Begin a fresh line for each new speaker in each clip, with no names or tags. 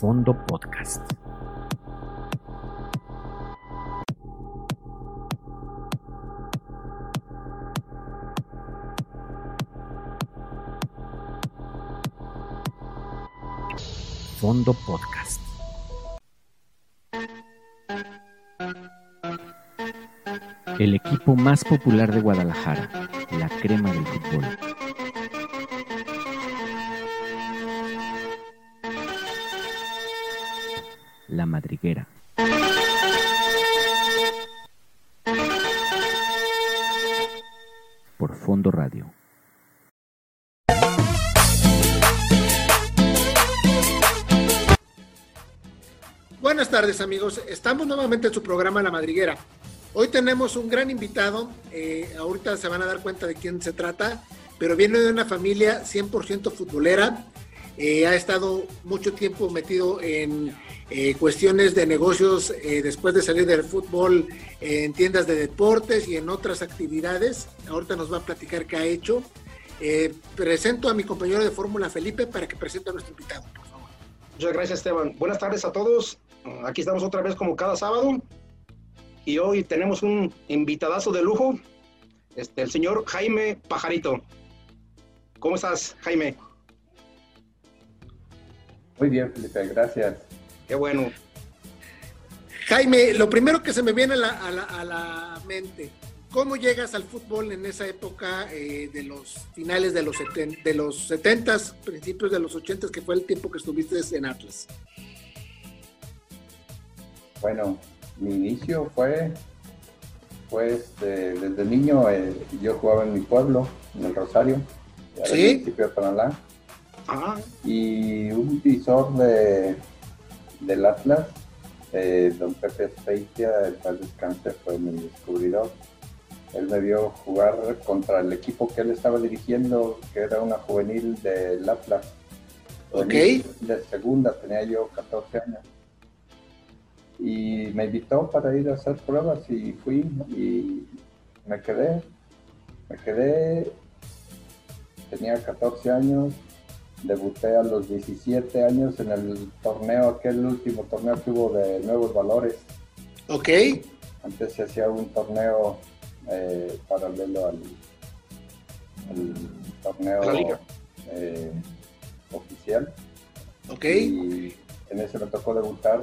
Fondo Podcast. Fondo Podcast. El equipo más popular de Guadalajara, la crema del fútbol. La Madriguera. Por Fondo Radio.
Buenas tardes amigos, estamos nuevamente en su programa La Madriguera. Hoy tenemos un gran invitado, eh, ahorita se van a dar cuenta de quién se trata, pero viene de una familia 100% futbolera, eh, ha estado mucho tiempo metido en eh, cuestiones de negocios eh, después de salir del fútbol en tiendas de deportes y en otras actividades. Ahorita nos va a platicar qué ha hecho. Eh, presento a mi compañero de fórmula Felipe para que presente a nuestro invitado, por favor.
Muchas gracias, Esteban. Buenas tardes a todos. Aquí estamos otra vez como cada sábado. Y hoy tenemos un invitadazo de lujo, este, el señor Jaime Pajarito. ¿Cómo estás, Jaime?
Muy bien, Felipe, gracias.
Qué bueno.
Jaime, lo primero que se me viene a la, a la- a la mente, ¿cómo llegas al fútbol en esa época eh, de los finales de los, seten- de los 70s, principios de los 80s, que fue el tiempo que estuviste en Atlas?
Bueno, mi inicio fue, fue este, desde niño, eh, yo jugaba en mi pueblo, en el Rosario, en
Sí.
el municipio de Panalá,
Ah,
y un visor de, del Atlas, eh, don Pepe Speitia, el paz descanse, fue mi descubridor. Él me vio jugar contra el equipo que él estaba dirigiendo, que era una juvenil del Atlas.
Ok.
De segunda, tenía yo 14 años. Y me invitó para ir a hacer pruebas y fui y me quedé. Me quedé, tenía 14 años, debuté a los 17 años en el torneo, aquel último torneo que hubo de Nuevos Valores.
¿Ok?
Antes se hacía un torneo eh, paralelo al, al torneo eh, oficial.
¿Ok?
Y en ese me tocó debutar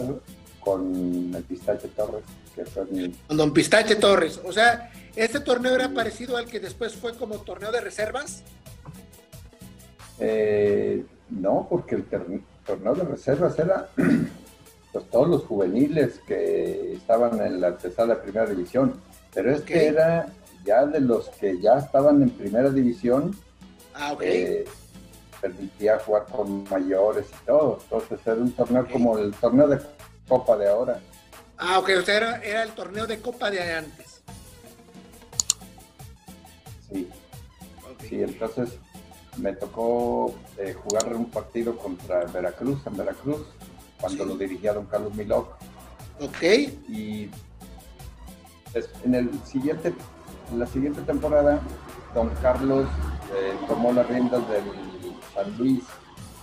con el Pistache Torres, que fue mi...
Con Don Pistache Torres. O sea, ¿este torneo era parecido al que después fue como torneo de reservas?
Eh, no, porque el torneo de reservas era pues, todos los juveniles que estaban en la de primera división, pero este era ya de los que ya estaban en primera división,
Ah, ok.
eh, permitía jugar con mayores y todo. Entonces era un torneo como el torneo de Copa de ahora.
Ah, ok. O sea, era, era el torneo de Copa de antes.
Sí, sí, entonces me tocó eh, jugar un partido contra Veracruz, en Veracruz, cuando
Sí.
lo dirigía don Carlos Milok.
Ok.
Y des- en el siguiente, en la siguiente temporada, don Carlos eh, tomó las riendas del San Luis,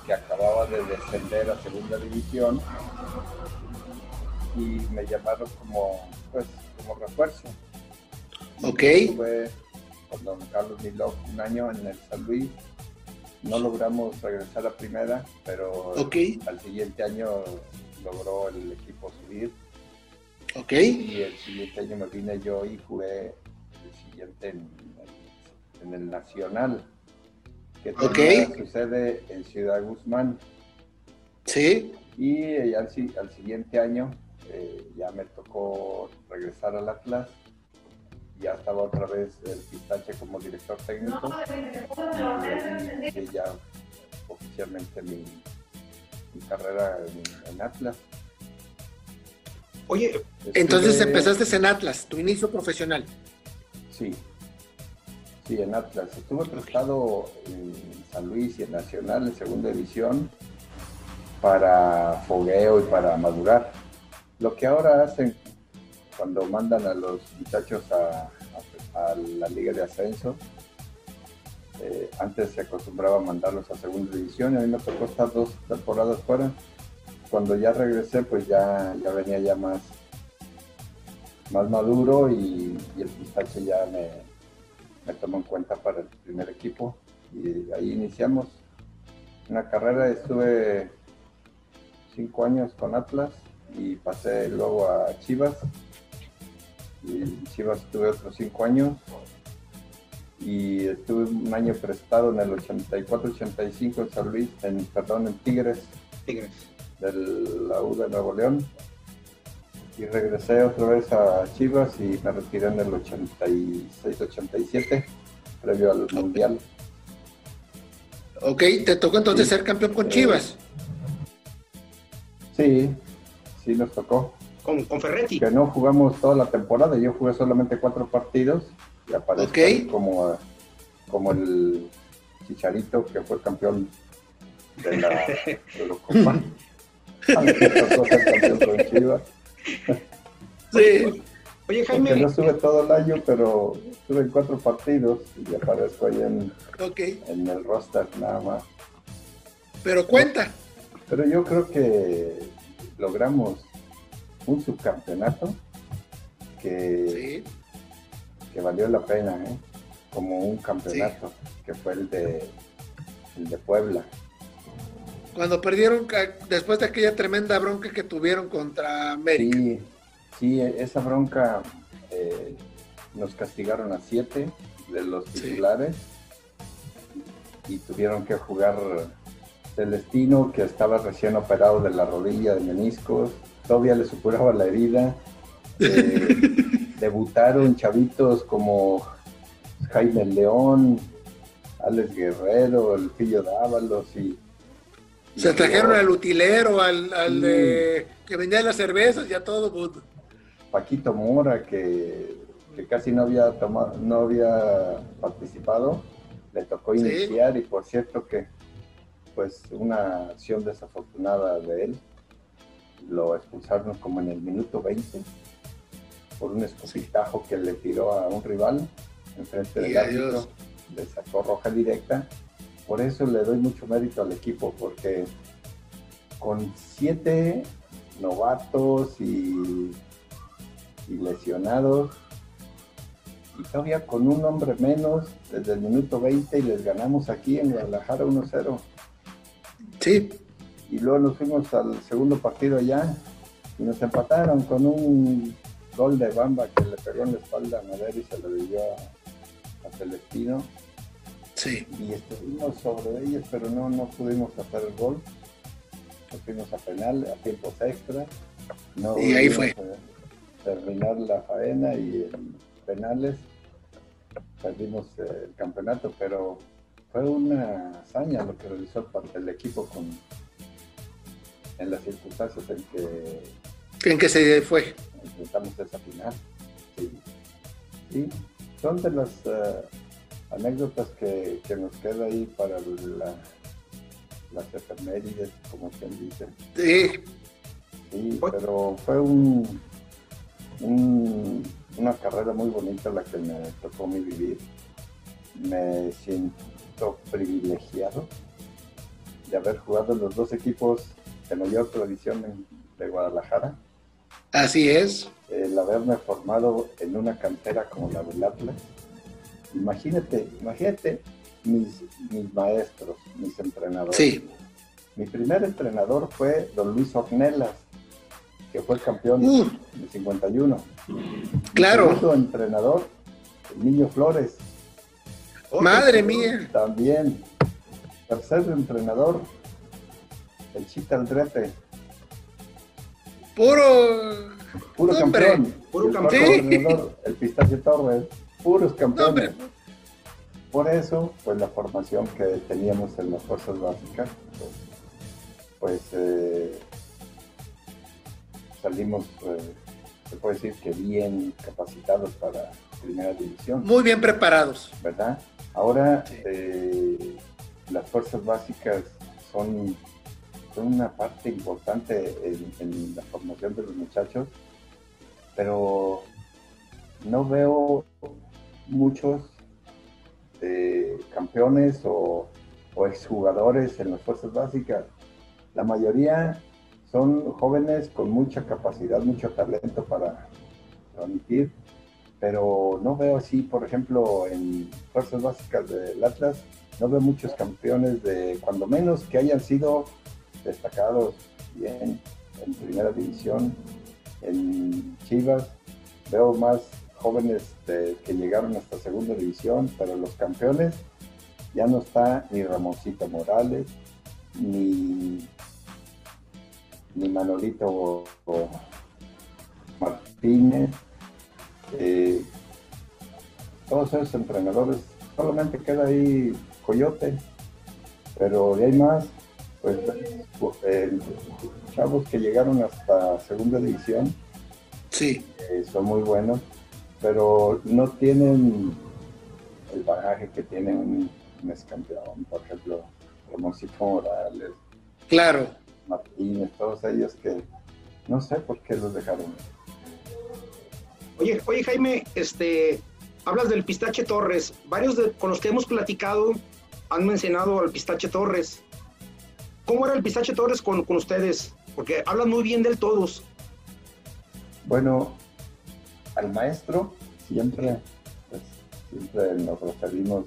que acababa de descender a segunda división, y me llamaron como, pues, como refuerzo.
Ok.
Estuve con don Carlos Milok un año en el San Luis. No logramos regresar a primera, pero al siguiente año logró el equipo subir.
Ok.
Y el siguiente año me vine yo y jugué el siguiente en, en el Nacional, que
Ok.
tenía su sede en Ciudad Guzmán.
Sí.
Y eh, al, al siguiente año eh, ya me tocó regresar al Atlas. Ya estaba otra vez el Pistache como director técnico. Y ya oficialmente mi, mi carrera en, en Atlas.
oye,
Entonces
Estuve-
empezaste en Atlas, tu inicio profesional.
Sí, sí, en Atlas. Estuve prestado en San Luis y en Nacional en segunda división para fogueo y para madurar. Lo que ahora hacen cuando mandan a los muchachos a, la liga de ascenso, eh, antes se acostumbraba a mandarlos a segunda división y a mí me tocó estar dos temporadas fuera. cuando ya regresé, pues ya, ya venía ya más, más maduro y, el pistache ya me, me tomó en cuenta para el primer equipo. Y ahí iniciamos una carrera, estuve cinco años con Atlas y pasé luego a Chivas. En Chivas estuve otros cinco años y estuve un año prestado en el 84-85 en San Luis, en, perdón, en Tigres,
Tigres.
de la U de Nuevo León. Y regresé otra vez a Chivas y me retiré en el 86-87, previo al Mundial.
Ok, te tocó entonces ser campeón con Chivas.
Sí, sí nos tocó.
Con, con Ferretti.
Que no jugamos toda la temporada, yo jugué solamente cuatro partidos y aparezco como, como el Chicharito que fue campeón de la Eurocopa. campeón con Chivas.
Sí.
Oye, Jaime.
Porque no sube todo el año, pero estuve en cuatro partidos y aparezco ahí en, en el roster nada más.
Pero cuenta.
Pero yo creo que logramos un subcampeonato que, que valió la pena, ¿eh? como un campeonato, que fue el de, el de Puebla.
Cuando perdieron, después de aquella tremenda bronca que tuvieron contra América.
Sí, Sí, esa bronca eh, nos castigaron a siete de los titulares y tuvieron que jugar Celestino, que estaba recién operado de la rodilla de meniscos, todavía le supuraba la herida. Eh, debutaron chavitos como Jaime León, Alex Guerrero, el Pillo Dávalos y
se trajeron al utilero, al, de, que vendía las cervezas y a todo mundo.
Paquito Mora, que, casi no había tomado, no había participado, le tocó iniciar y por cierto que pues una acción desafortunada de él, lo expulsaron como en el minuto 20 por un escopitajo que le tiró a un rival enfrente del árbitro, le sacó roja directa. Por eso le doy mucho mérito al equipo, porque con siete novatos y y lesionados. Y todavía con un hombre menos desde el minuto 20 y les ganamos aquí en Guadalajara 1-0.
Sí.
Y luego nos fuimos al segundo partido allá y nos empataron con un gol de Bamba que le pegó en la espalda a Madera y se lo dio a, Celestino.
Sí.
Y estuvimos sobre ellos, pero no, no pudimos hacer el gol. Nos fuimos a penal, a tiempos extra. No
y ahí fue
terminar la faena y en penales perdimos el campeonato, pero fue una hazaña lo que realizó el equipo con en las circunstancias en que
en que se fue.
enfrentamos esa final. Sí, son de las eh, anécdotas que, nos queda ahí para la, las efemérides como quien dice.
Sí.
Sí pero fue un una carrera muy bonita la que me tocó mi vivir. Me siento privilegiado de haber jugado en los dos equipos de mayor tradición de Guadalajara.
Así es.
El haberme formado en una cantera como la del Atlas. Imagínate, imagínate mis, mis maestros, mis entrenadores.
Sí.
Mi primer entrenador fue don Luis Ornelas, que fue campeón de 51.
Claro.
Segundo entrenador, el Niño Flores.
Madre mía.
También. Tercer entrenador, el Chita Aldrete.
Puro.
Puro campeón.
Puro campeón.
el Pistache Torres. Puros campeones. Por eso, pues la formación que teníamos en las fuerzas básicas, pues, pues eh, salimos, eh, se puede decir que bien capacitados para primera división.
Muy bien preparados.
¿Verdad? Ahora eh, las fuerzas básicas son, son una parte importante en, la formación de los muchachos, pero no veo muchos eh, campeones o, o exjugadores en las fuerzas básicas. La mayoría son jóvenes con mucha capacidad, mucho talento para transmitir, pero no veo así, por ejemplo, en fuerzas básicas del Atlas, no veo muchos campeones de, cuando menos que hayan sido destacados bien en primera división, en Chivas, veo más jóvenes que llegaron hasta segunda división, pero los campeones ya no está ni Ramoncito Morales, ni, ni Manolito Martínez, eh, todos esos entrenadores, solamente queda ahí Coyote, pero de ahí más, pues eh, chavos que llegaron hasta segunda división,
sí.
Eh, son muy buenos, pero no tienen el bagaje que tiene un, mes campeón, por ejemplo, Ramoncito Morales,
claro.
Martínez, todos ellos que no sé por qué los dejaron.
Oye, oye Jaime, este, hablas del Pistache Torres. Varios de, con los que hemos platicado han mencionado al Pistache Torres. ¿Cómo era el Pistache Torres con, con ustedes? Porque hablan muy bien del todos.
Bueno, al maestro siempre, pues, siempre nos referimos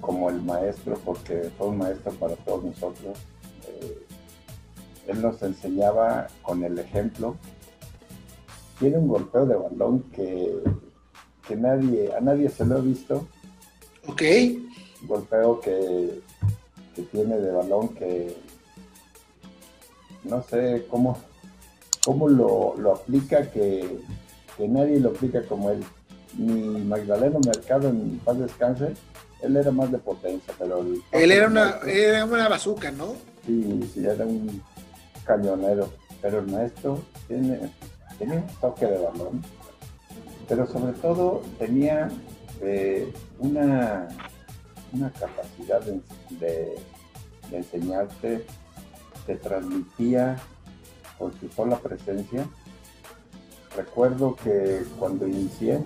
como el maestro porque fue un maestro para todos nosotros. Eh, él nos enseñaba con el ejemplo. Tiene un golpeo de balón que, que nadie, a nadie se lo ha visto.
Ok.
Un golpeo que, que tiene de balón que no sé cómo, cómo lo, lo aplica, que, que nadie lo aplica como él. Ni Magdaleno Mercado en paz descanse, él era más de potencia, pero...
él era una, era una bazooka, ¿no?
Sí, sí, era un cañonero, pero el maestro tiene, tenía un toque de balón, pero sobre todo tenía eh, una, una capacidad de, enseñarte, te transmitía por su sola presencia. Recuerdo que cuando inicié,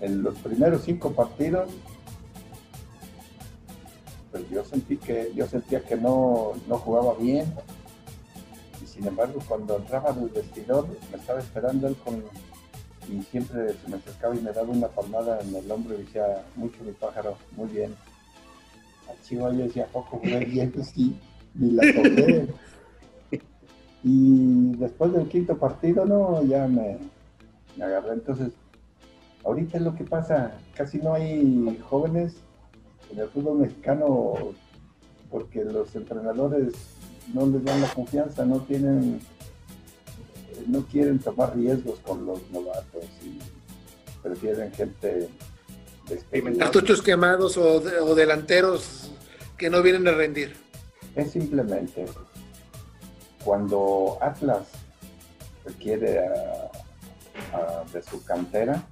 en los primeros cinco partidos, pues yo sentí que, yo sentía que no, no jugaba bien. Y sin embargo, cuando entraba en el vestidor, me estaba esperando él con, y siempre se me acercaba y me daba una palmada en el hombro y decía, mucho mi pájaro, muy bien. A Chihuahua yo decía, poco jugué bien, sí, y la toqué. y después del quinto partido, no, ya me, me agarré. Entonces, ahorita es lo que pasa, casi no hay jóvenes en el fútbol mexicano porque los entrenadores no les dan la confianza, no tienen, no quieren tomar riesgos con los novatos y prefieren gente
cartuchos quemados o, o, delanteros que no vienen a rendir.
Es simplemente cuando Atlas requiere a, a, de su cantera,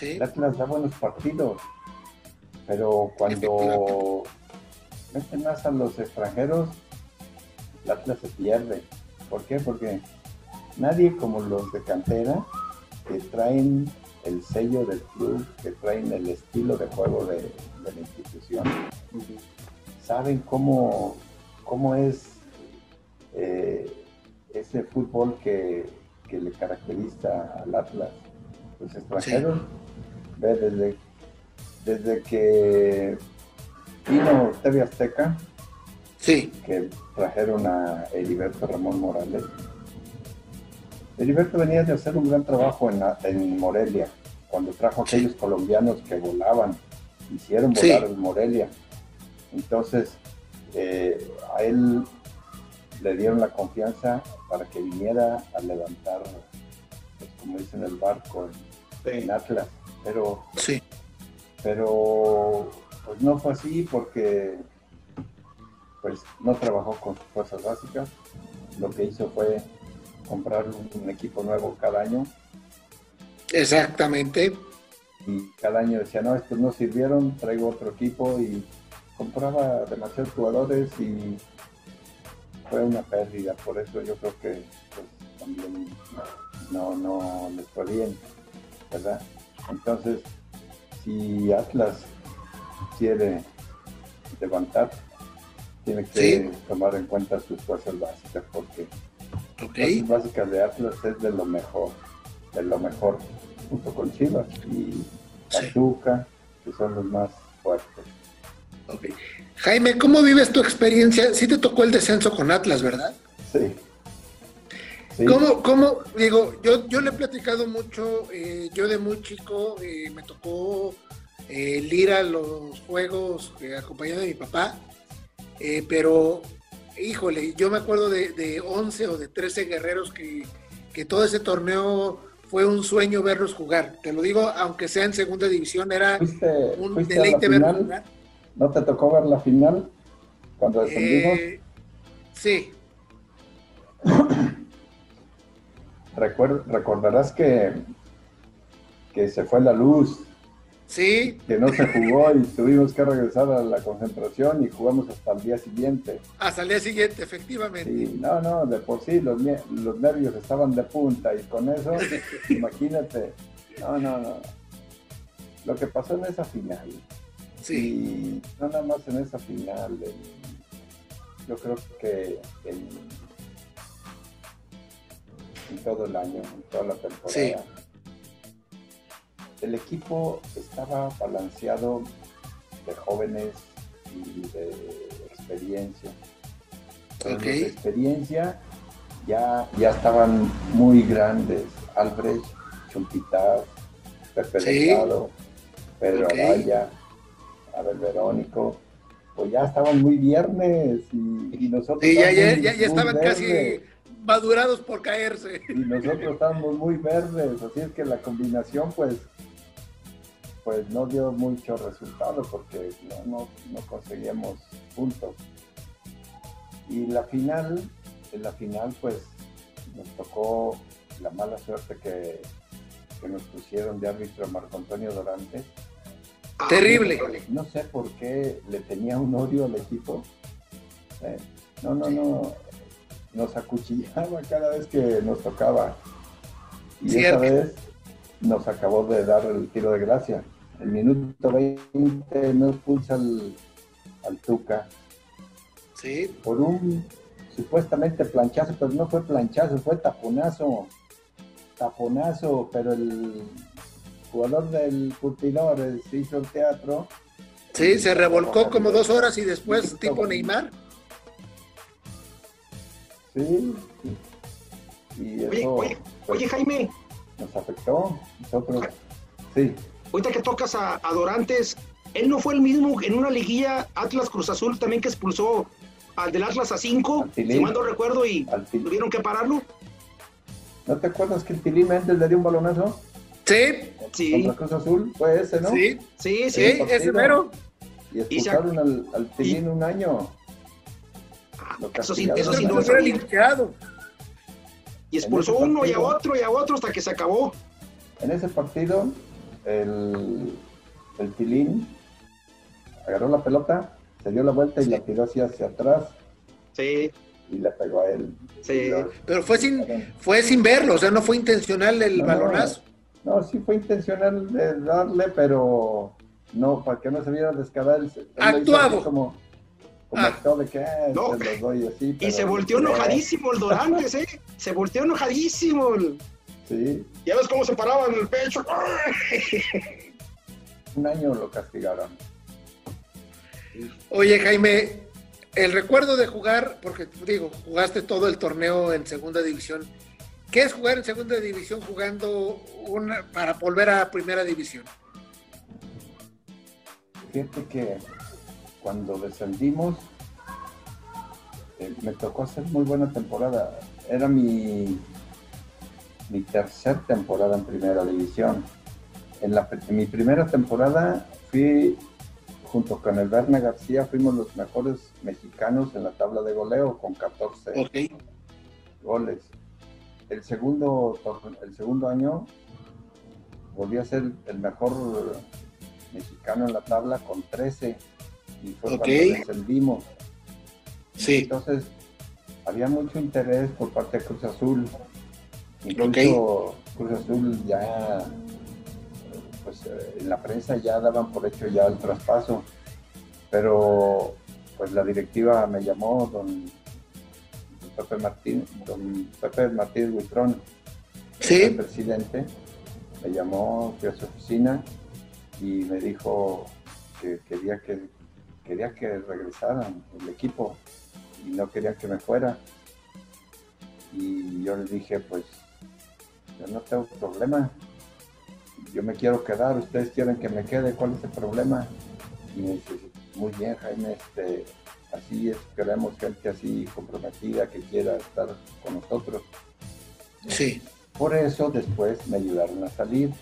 el Atlas da buenos partidos, pero cuando meten más a los extranjeros, el Atlas se pierde. ¿Por qué? Porque nadie como los de cantera que traen el sello del club, que traen el estilo de juego de, de la institución, saben cómo, cómo es eh, ese fútbol que, que, le caracteriza al Atlas. Los extranjeros sí desde, desde que vino TV Azteca,
sí.
que trajeron a Heriberto Ramón Morales. Heriberto venía de hacer un gran trabajo en, en Morelia, cuando trajo a aquellos colombianos que volaban, hicieron volar en Morelia. Entonces, eh, a él le dieron la confianza para que viniera a levantar, pues, como dicen, el barco en, en Atlas. Pero
sí.
pero pues no fue así porque pues no trabajó con sus fuerzas básicas. Lo que hizo fue comprar un, equipo nuevo cada año.
Exactamente.
Y cada año decía no estos no sirvieron traigo otro equipo y compraba demasiados jugadores y fue una pérdida. Por eso yo creo que pues, también no no les fue bien verdad entonces, si Atlas quiere levantar, tiene que tomar en cuenta sus fuerzas básicas porque
okay.
las fuerzas básicas de Atlas es de lo mejor, de lo mejor, junto con Chivas y Pachuca, que son los más fuertes.
Okay. Jaime, ¿cómo vives tu experiencia? Sí te tocó el descenso con Atlas, ¿verdad?
Sí.
¿Cómo, ¿Cómo, digo, yo, yo le he platicado mucho, eh, yo de muy chico eh, me tocó eh, ir a los juegos eh, acompañado de mi papá, pero híjole, yo me acuerdo de, de 11 o de 13 guerreros que, que, todo ese torneo fue un sueño verlos jugar. Te lo digo, aunque sea en segunda división, era
¿Fuiste,
un
fuiste
deleite verlos jugar.
¿No te tocó ver la final cuando descendimos?
Eh, sí.
Recuer, recordarás que, que se fue la luz
Sí.
Que no se jugó y tuvimos que regresar a la concentración y jugamos hasta el día siguiente.
Hasta el día siguiente, efectivamente.
Sí, no, no, de por sí los, los nervios estaban de punta y con eso, imagínate. No, no, no. Lo que pasó en esa final.
Sí.
Y no nada más en esa final. Yo creo que en, en, todo el año, en toda la temporada.
Sí
el equipo estaba balanceado de jóvenes y de experiencia.
Okay.
De experiencia ya, ya estaban muy grandes. Albrecht, Chumpitas, Pepe
sí.
Delgado, Pedro
okay.
Araya, Abel Verónico, pues ya estaban muy viernes y, y nosotros...
Sí, ya, ya, ya, ya estaban
verdes.
casi madurados por caerse.
Y nosotros estábamos muy verdes, así es que la combinación pues pues no dio mucho resultado porque no, no, no, conseguíamos puntos. Y la final, en la final pues nos tocó la mala suerte que, que nos pusieron de árbitro Marco Antonio Dorante.
Terrible.
No sé por qué le tenía un odio al equipo. Eh, no, no, no. Nos acuchillaba cada vez que nos tocaba. Y
Cierto.
esa vez nos acabó de dar el tiro de gracia. El minuto 20 no pulsa al, al Tuca.
Sí.
Por un supuestamente planchazo, pero no fue planchazo, fue taponazo. Taponazo, pero el jugador del curtidor se hizo el teatro.
Sí, se revolcó como dos horas y después tipo Neymar.
Sí. Y
oye,
eso,
oye,
pues,
oye, Jaime.
Nos afectó. Nosotros. Sí.
Ahorita que tocas a, a, Dorantes, él no fue el mismo en una liguilla Atlas Cruz Azul también que expulsó al del Atlas a 5, si mal no recuerdo, y tuvieron que pararlo.
¿No te acuerdas que el Tilín Méndez le dio un balonazo?
Sí.
Sí.
Cruz Azul, fue ese, ¿no?
Sí,
sí, sí.
sí ese mero.
Y expulsaron y al, al Tilín y... un año.
Eso sí, eso sí,
no fue limpiado.
Y expulsó uno partido, y a otro y a otro hasta que se acabó.
En ese partido, el, el Tilín agarró la pelota, se dio la vuelta y sí. la tiró hacia, hacia atrás.
Sí.
Y le pegó a él.
Sí.
Pero fue sin, fue sin verlo, o sea, no fue intencional el
no,
balonazo.
No, sí fue intencional de darle, pero no, para que no se viera él
Actuado.
Como, como ah. de que
no.
se los doy así.
Y se volteó enojadísimo el Dorantes, ¿eh? Se volteó enojadísimo.
Sí.
Ya ves cómo se paraba en el pecho.
Un año lo castigaron.
Oye, Jaime, el recuerdo de jugar, porque digo, jugaste todo el torneo en segunda división. ¿Qué es jugar en segunda división jugando una para volver a primera división?
Fíjate que cuando descendimos, eh, me tocó hacer muy buena temporada. Era mi, mi tercera temporada en primera división. En, la, en mi primera temporada fui junto con el Berna García, fuimos los mejores mexicanos en la tabla de goleo con 14
okay.
goles. El segundo, el segundo año volví a ser el mejor mexicano en la tabla con 13 y fue
okay.
cuando descendimos.
Sí.
Entonces, había mucho interés por parte de Cruz Azul. Incluso
okay.
Cruz Azul ya pues en la prensa ya daban por hecho ya el traspaso, pero pues la directiva me llamó, don, Pepe Martín, don Pepe Martínez Huitrón, el presidente, me llamó, fui a su oficina y me dijo que quería que quería que regresaran el equipo y no quería que me fuera. Y yo le dije, pues yo no tengo problema, yo me quiero quedar, ustedes quieren que me quede, ¿cuál es el problema? Y me dice, muy bien Jaime, este, así es, queremos gente así comprometida que quiera estar con nosotros.
Sí.
Por eso después me ayudaron a salir.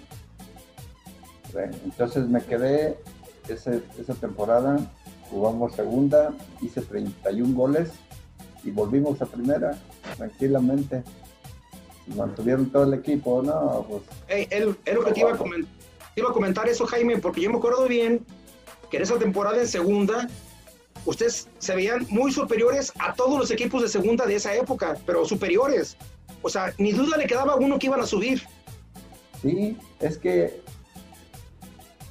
Entonces me quedé esa temporada, jugamos segunda, hice 31 goles y volvimos a primera tranquilamente mantuvieron todo el equipo, no, pues.
él, lo que te iba, a comentar, eso, Jaime, porque yo me acuerdo bien que en esa temporada en segunda, ustedes se veían muy superiores a todos los equipos de segunda de esa época, pero superiores. O sea, ni duda le quedaba uno que iban a subir.
Sí, es que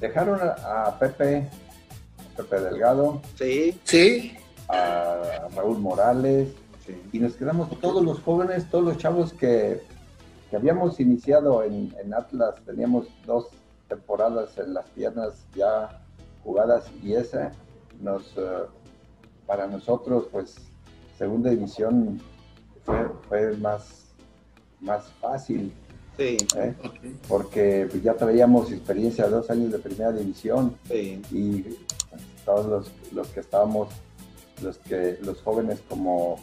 dejaron a, Pepe, Pepe Delgado.
Sí.
Sí.
A Raúl Morales, y nos quedamos todos los jóvenes, todos los chavos que, habíamos iniciado en, Atlas, teníamos dos temporadas en las piernas ya jugadas y esa nos, eh, para nosotros, pues, segunda división fue, más, más fácil.
¿eh?
Porque ya traíamos experiencia, dos años de primera división. Y pues, todos los, los que estábamos, los que los jóvenes como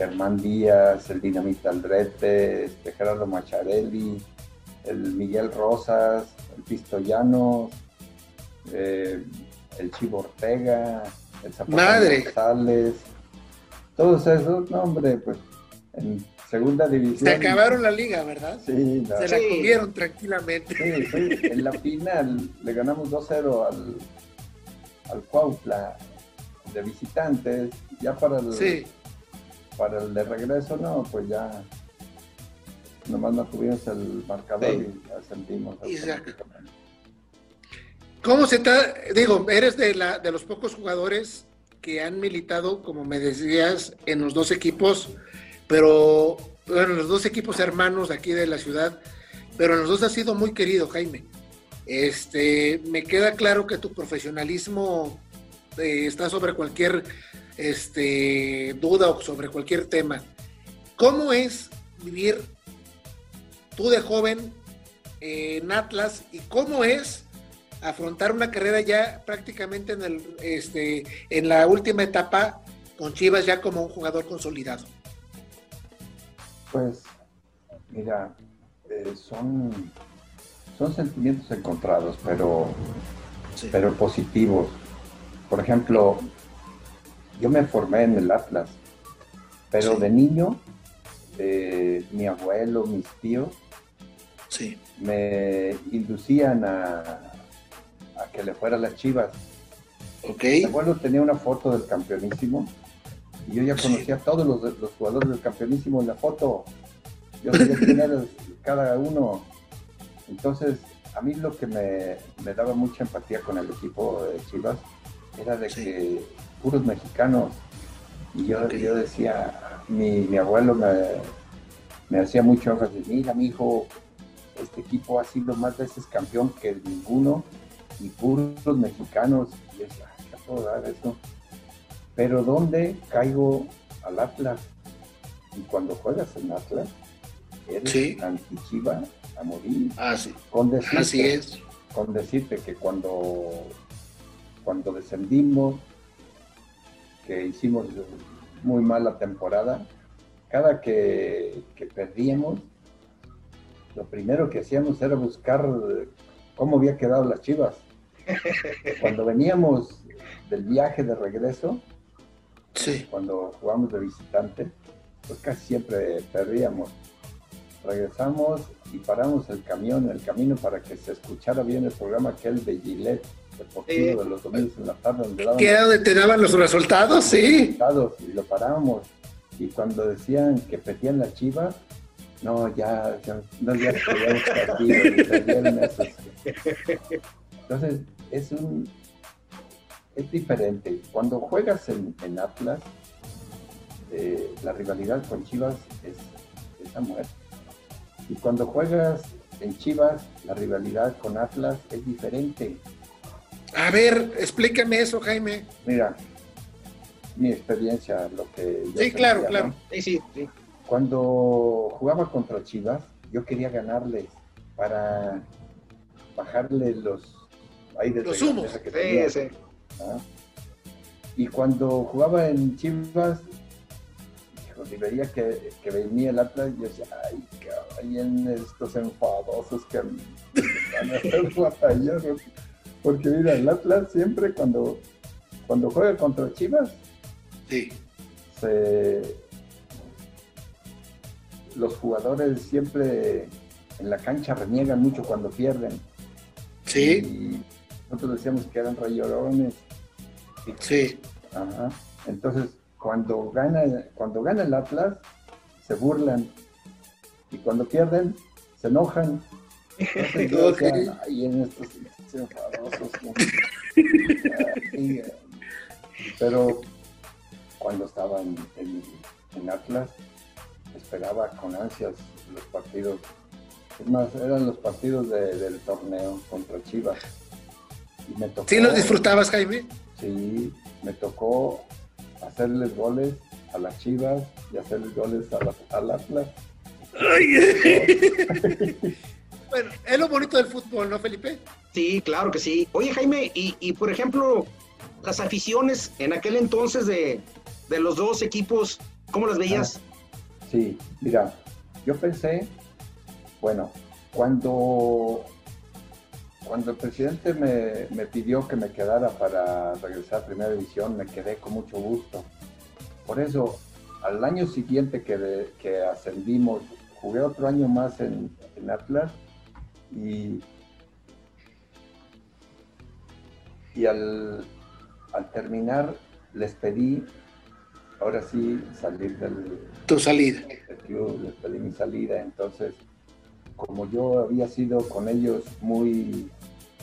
Germán Díaz, el Dinamita Aldrete, este, Gerardo Macharelli, el Miguel Rosas, el Pistoyano, eh, el Chivo Ortega, el
Zapatero
González, todos esos, no hombre, pues en segunda división.
Se acabaron la liga, ¿verdad?
Sí,
Se la comieron tranquilamente.
Sí, sí, en la final le ganamos 2-0 al, al Cuautla de visitantes, ya para el,
sí
para el de regreso, no, pues ya nomás no tuvimos el marcador y ascendimos.
¿Cómo se está? Digo, eres de, la, de los pocos jugadores que han militado, como me decías, en los dos equipos, pero bueno, los dos equipos hermanos aquí de la ciudad, pero en los dos ha sido muy querido, Jaime. Este, me queda claro que tu profesionalismo eh, está sobre cualquier este, duda o sobre cualquier tema. ¿Cómo es vivir tú de joven en Atlas y cómo es afrontar una carrera ya prácticamente en, el, este, en la última etapa con Chivas ya como un jugador consolidado?
Pues, mira, eh, son, son sentimientos encontrados, pero, pero positivos. Por ejemplo, yo me formé en el Atlas, pero de niño, mi abuelo, mis tíos, me inducían a, que le fuera a las chivas.
Okay.
Mi abuelo tenía una foto del campeonísimo y yo ya conocía a todos los, jugadores del campeonísimo en la foto. Yo sabía quién era cada uno. Entonces, a mí lo que me, daba mucha empatía con el equipo de Chivas era de que puros mexicanos. Y yo, yo decía, mi, abuelo me, hacía mucho énfasis, mira, mi hijo, este equipo ha sido más veces campeón que ninguno y puros mexicanos. Y decía, ¿qué puedo dar eso? Pero ¿dónde caigo al Atlas? Y cuando juegas en Atlas, eres
sí.
anti-chiva a morir.
Ah, sí.
Con decirte,
Así es.
Con decirte que cuando, cuando descendimos, que hicimos muy mala temporada, cada que, perdíamos, lo primero que hacíamos era buscar cómo había quedado las chivas. Cuando veníamos del viaje de regreso, cuando jugamos de visitante, pues casi siempre perdíamos. Regresamos y paramos el camión, el camino para que se escuchara bien el programa aquel de Gillette deportivo de los domingos en la tarde. Donde
daban ¿Qué era donde te daban los resultados? Sí.
y lo parábamos. Y cuando decían que petían la chiva, no, ya, ya no, ya partido, Entonces, es un, es diferente. Cuando juegas en, Atlas, eh, la rivalidad con Chivas es, es a muerte. Y cuando juegas en Chivas, la rivalidad con Atlas es diferente.
A ver, explícame eso, Jaime.
Mira, mi experiencia, lo que...
Sí, claro, claro.
Sí, sí, sí.
Cuando jugaba contra Chivas, yo quería ganarles para bajarle los
aires los humos.
Que sí, sí.
Y cuando jugaba en Chivas, y veía que, que, venía el Atlas, yo decía, ay, cabrón, estos enfadosos que van a hacer batallar. Porque mira, el Atlas siempre cuando, cuando juega contra Chivas,
sí.
los jugadores siempre en la cancha reniegan mucho cuando pierden.
Sí.
Y nosotros decíamos que eran rayorones.
Sí.
Ajá. Entonces, cuando gana, cuando gana el Atlas, se burlan. Y cuando pierden, se enojan. en estos enfadosos. pero cuando estaba en, Atlas, esperaba con ansias los partidos. Es más, eran los partidos del torneo contra Chivas.
Y me tocó, ¿Sí los disfrutabas, Jaime?
Sí, me tocó hacerles goles a las Chivas y hacerles goles a al Atlas.
bueno, es lo bonito del fútbol, ¿no, Felipe?
Sí, claro que sí. Oye, Jaime, y, por ejemplo, las aficiones en aquel entonces de, los dos equipos, ¿cómo las veías?
Ah, sí, mira, yo pensé, bueno, cuando cuando el presidente me, pidió que me quedara para regresar a Primera División, me quedé con mucho gusto. Por eso, al año siguiente que, que ascendimos, jugué otro año más en, Atlas y, y al, terminar les pedí, ahora sí, salir del...
Tu salida.
club, les pedí mi salida, entonces como yo había sido con ellos muy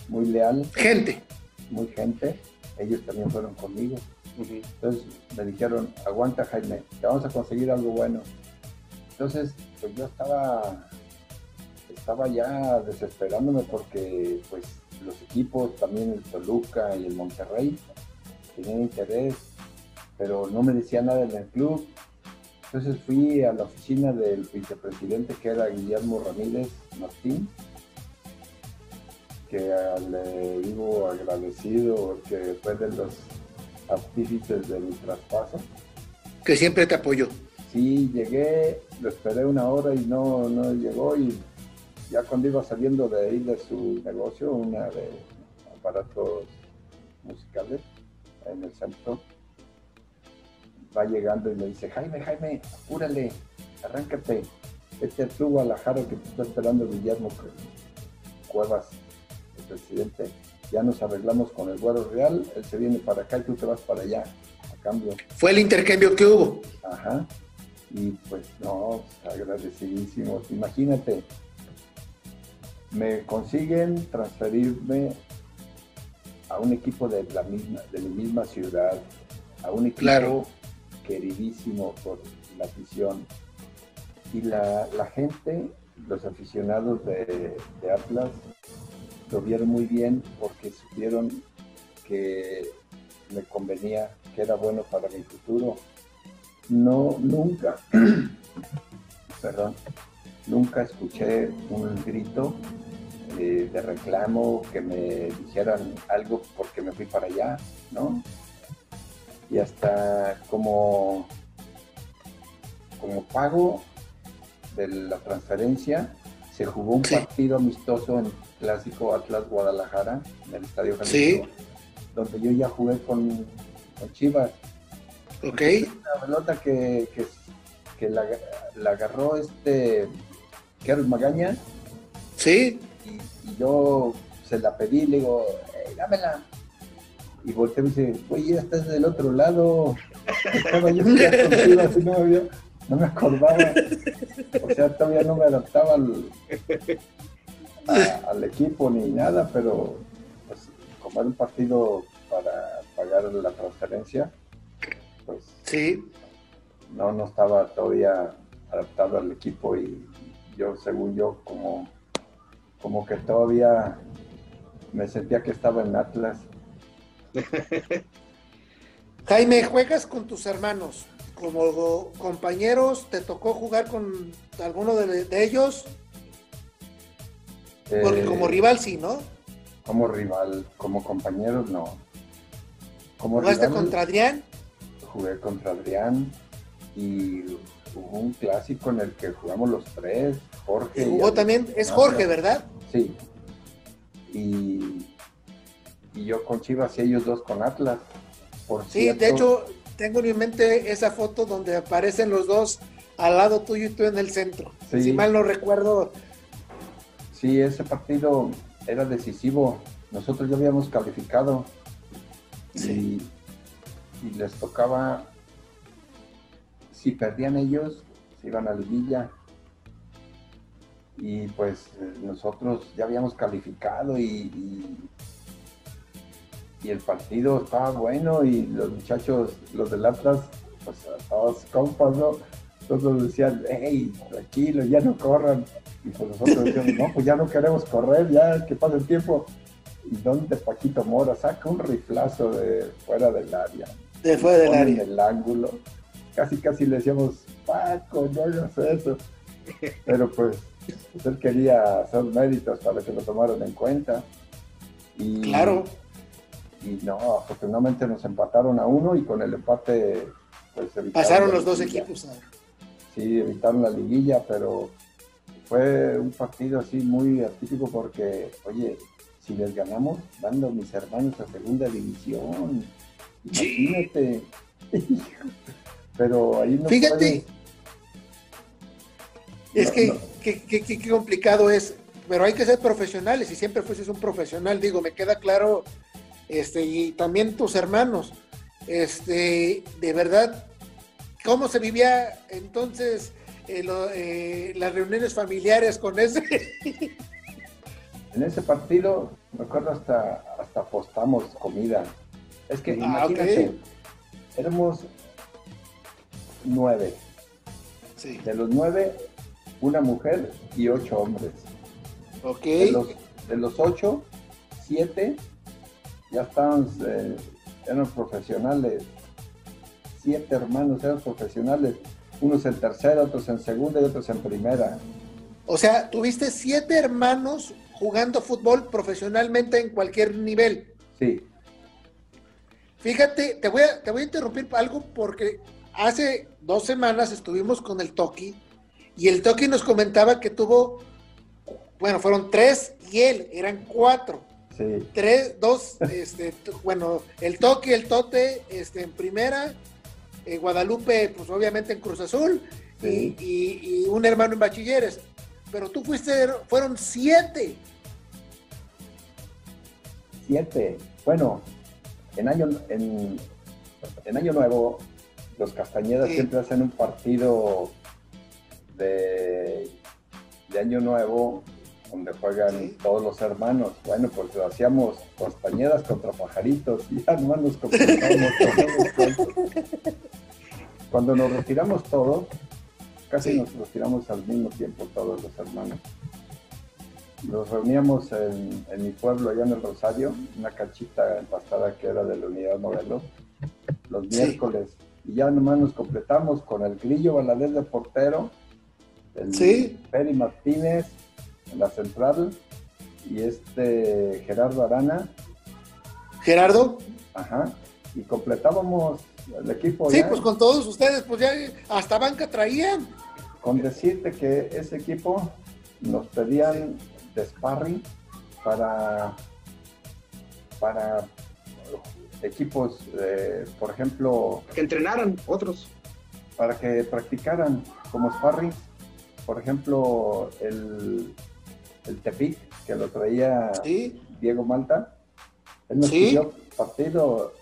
muy leal.
Gente.
Muy gente. Ellos también fueron conmigo. Entonces me dijeron, aguanta Jaime, te vamos a conseguir algo bueno. Entonces, pues yo estaba, estaba ya desesperándome porque pues los equipos, también el Toluca y el Monterrey, tenían interés, pero no me decía nada en el club. Entonces fui a la oficina del vicepresidente que era Guillermo Ramírez Martín que le vivo agradecido porque fue de los artífices de mi traspaso.
Que siempre te apoyó.
Sí, llegué, lo esperé una hora y no, no llegó y ya cuando iba saliendo de ahí de su negocio, una de aparatos musicales en el centro, va llegando y me dice, Jaime, Jaime, apúrale, arráncate, este es tu Guadalajara que te está esperando Guillermo Cuevas presidente, ya nos arreglamos con el Guaro Real, él se viene para acá y tú te vas para allá, a cambio.
Fue el intercambio que hubo.
Ajá. Y pues no, agradecidísimos. Imagínate, me consiguen transferirme a un equipo de la misma, de mi misma ciudad, a un equipo queridísimo por la afición. Y la, gente, los aficionados de, de Atlas, lo vieron muy bien porque supieron que me convenía, que era bueno para mi futuro. No, nunca, perdón, nunca escuché un grito eh, de reclamo que me dijeran algo porque me fui para allá, ¿no? Y hasta como, como pago de la transferencia, se jugó un partido amistoso en clásico Atlas Guadalajara en el Estadio
Jalisco,
donde yo ya jugué con, Chivas.
Ok.
Una pelota que, que, la, agarró este Carlos Magaña.
Sí.
Y, yo se la pedí, le digo, dámela. Y volteé y me dice, oye, ya estás del otro lado. Estaba yo con Chivas y no me, no me acordaba. O sea, todavía no me adaptaba al, al equipo ni nada, pero pues, como era un partido para pagar la transferencia, pues
sí.
no, no estaba todavía adaptado al equipo y yo, según yo, como, como que todavía me sentía que estaba en Atlas.
Jaime, ¿juegas con tus hermanos? Como compañeros, ¿te tocó jugar con alguno de, ellos? Porque como
Eh,
rival sí, ¿no?
Como rival, como compañeros, no. Como
¿Jugaste
rival,
contra Adrián?
jugué contra Adrián y hubo un clásico en el que jugamos los tres, Jorge. y
Jugó también, es Jorge. ¿verdad?
Sí. Y, y yo con Chivas y ellos dos con Atlas. Por
Sí,
cierto,
de hecho, tengo en mi mente esa foto donde aparecen los dos al lado tuyo y tú en el centro.
Sí.
Si mal no recuerdo,
Sí, ese partido era decisivo. Nosotros ya habíamos calificado
Sí.
y, y les tocaba, si perdían ellos, se iban a liguilla. Y pues eh, nosotros ya habíamos calificado y, y, y el partido estaba bueno y los muchachos, los del Atlas, pues todos compas, ¿no? Todos decían, hey, tranquilo, ya no corran. Y pues nosotros decíamos, no, pues ya no queremos correr, ya que pase el tiempo. ¿Y dónde Paquito Mora saca un riflazo de fuera del área?
de fue del área.
en el ángulo. Casi, casi le decíamos, Paco, no hagas eso. Pero pues, pues, él quería hacer méritos para que lo tomaran en cuenta. Y,
Claro.
Y no, afortunadamente nos empataron a uno y con el empate, pues evitaron
Pasaron los dos equipos. a-
Sí, evitaron la liguilla, pero fue un partido así muy atípico porque, oye, si les ganamos, dando mis hermanos a segunda división.
Sí.
Pero ahí no
Fíjate, es
no,
que,
no.
qué complicado es, pero hay que ser profesionales y siempre fuiste un profesional, digo, me queda claro, este, y también tus hermanos, este, de verdad, ¿cómo se vivía entonces eh, lo- eh, las reuniones familiares con ese?
En ese partido, me acuerdo hasta, hasta apostamos comida. Es que
Ah,
imagínate,
ok.
éramos nueve.
Sí,
De los nueve, una mujer y ocho hombres.
ok,
De los, de los ocho, siete ya estaban, eh, eran profesionales. Siete hermanos eran profesionales. Unos en tercera, otros en segunda y otros en primera.
o sea, tuviste siete hermanos jugando fútbol profesionalmente en cualquier nivel.
Sí,
Fíjate, te voy a, te voy a interrumpir algo porque hace dos semanas estuvimos con el Toki y el Toki nos comentaba que tuvo, bueno, fueron tres y él, eran cuatro.
sí.
Tres, dos, este, bueno, el Toki, el Tote, este, en primera, eh, Guadalupe, pues obviamente en Cruz Azul
Sí.
y, y- y un hermano en Bachilleres. Pero tú fuiste, fueron siete.
Siete. Bueno, en año, en, en año nuevo, los Castañedas
Sí.
siempre hacen un partido de, de año nuevo donde juegan
Sí.
todos los hermanos. Bueno, pues lo hacíamos Castañedas contra pajaritos y ya nomás nos. Cuando nos retiramos todos, casi
Sí.
nos retiramos al mismo tiempo todos los hermanos. Nos reuníamos en, en mi pueblo, allá en el Rosario, una cachita empastada que era de la unidad modelo, los
Sí.
Y ya nomás nos completamos con el Grillo Valadez de portero, el
Sí.
Peri Martínez en la central y este Gerardo Arana,
Gerardo.
ajá, y completábamos el equipo
Sí,
ya
pues con todos ustedes, pues ya hasta banca traían.
con decirte que ese equipo nos pedían de sparring para, para equipos, eh, por ejemplo,
Que entrenaran otros.
para que practicaran como sparring, por ejemplo, el, el Tepic, que lo traía
Sí,
Diego Malta, él nos
Sí.
pidió partido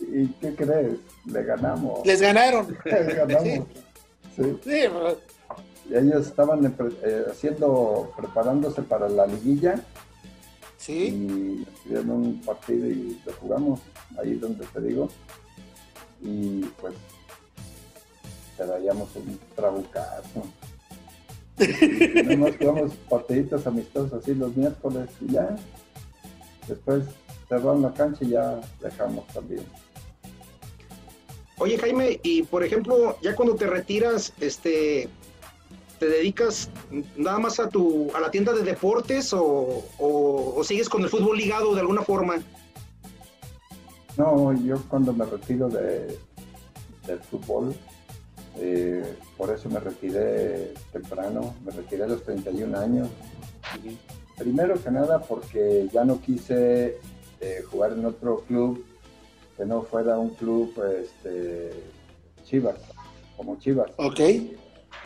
y ¿qué crees? Le ganamos.
les ganaron.
Le ganamos. Sí.
Sí, pues,
Ellos estaban eh, haciendo, preparándose para la liguilla
Sí.
Y nos un partido y lo jugamos, ahí donde te digo. Y pues te daríamos un trabucazo. Nomás jugamos partiditos amistosos así los miércoles y ya. Después cerraron la cancha y ya dejamos también.
Oye, Jaime, y por ejemplo, ya cuando te retiras, este, ¿te dedicas nada más a tu a la tienda de deportes o, o- o sigues con el fútbol ligado de alguna forma?
No, yo cuando me retiro de, del fútbol, eh, por eso me retiré temprano, me retiré a los 31 años. Primero que nada porque ya no quise eh, jugar en otro club que no fuera un club este, Chivas, como Chivas,
Ok.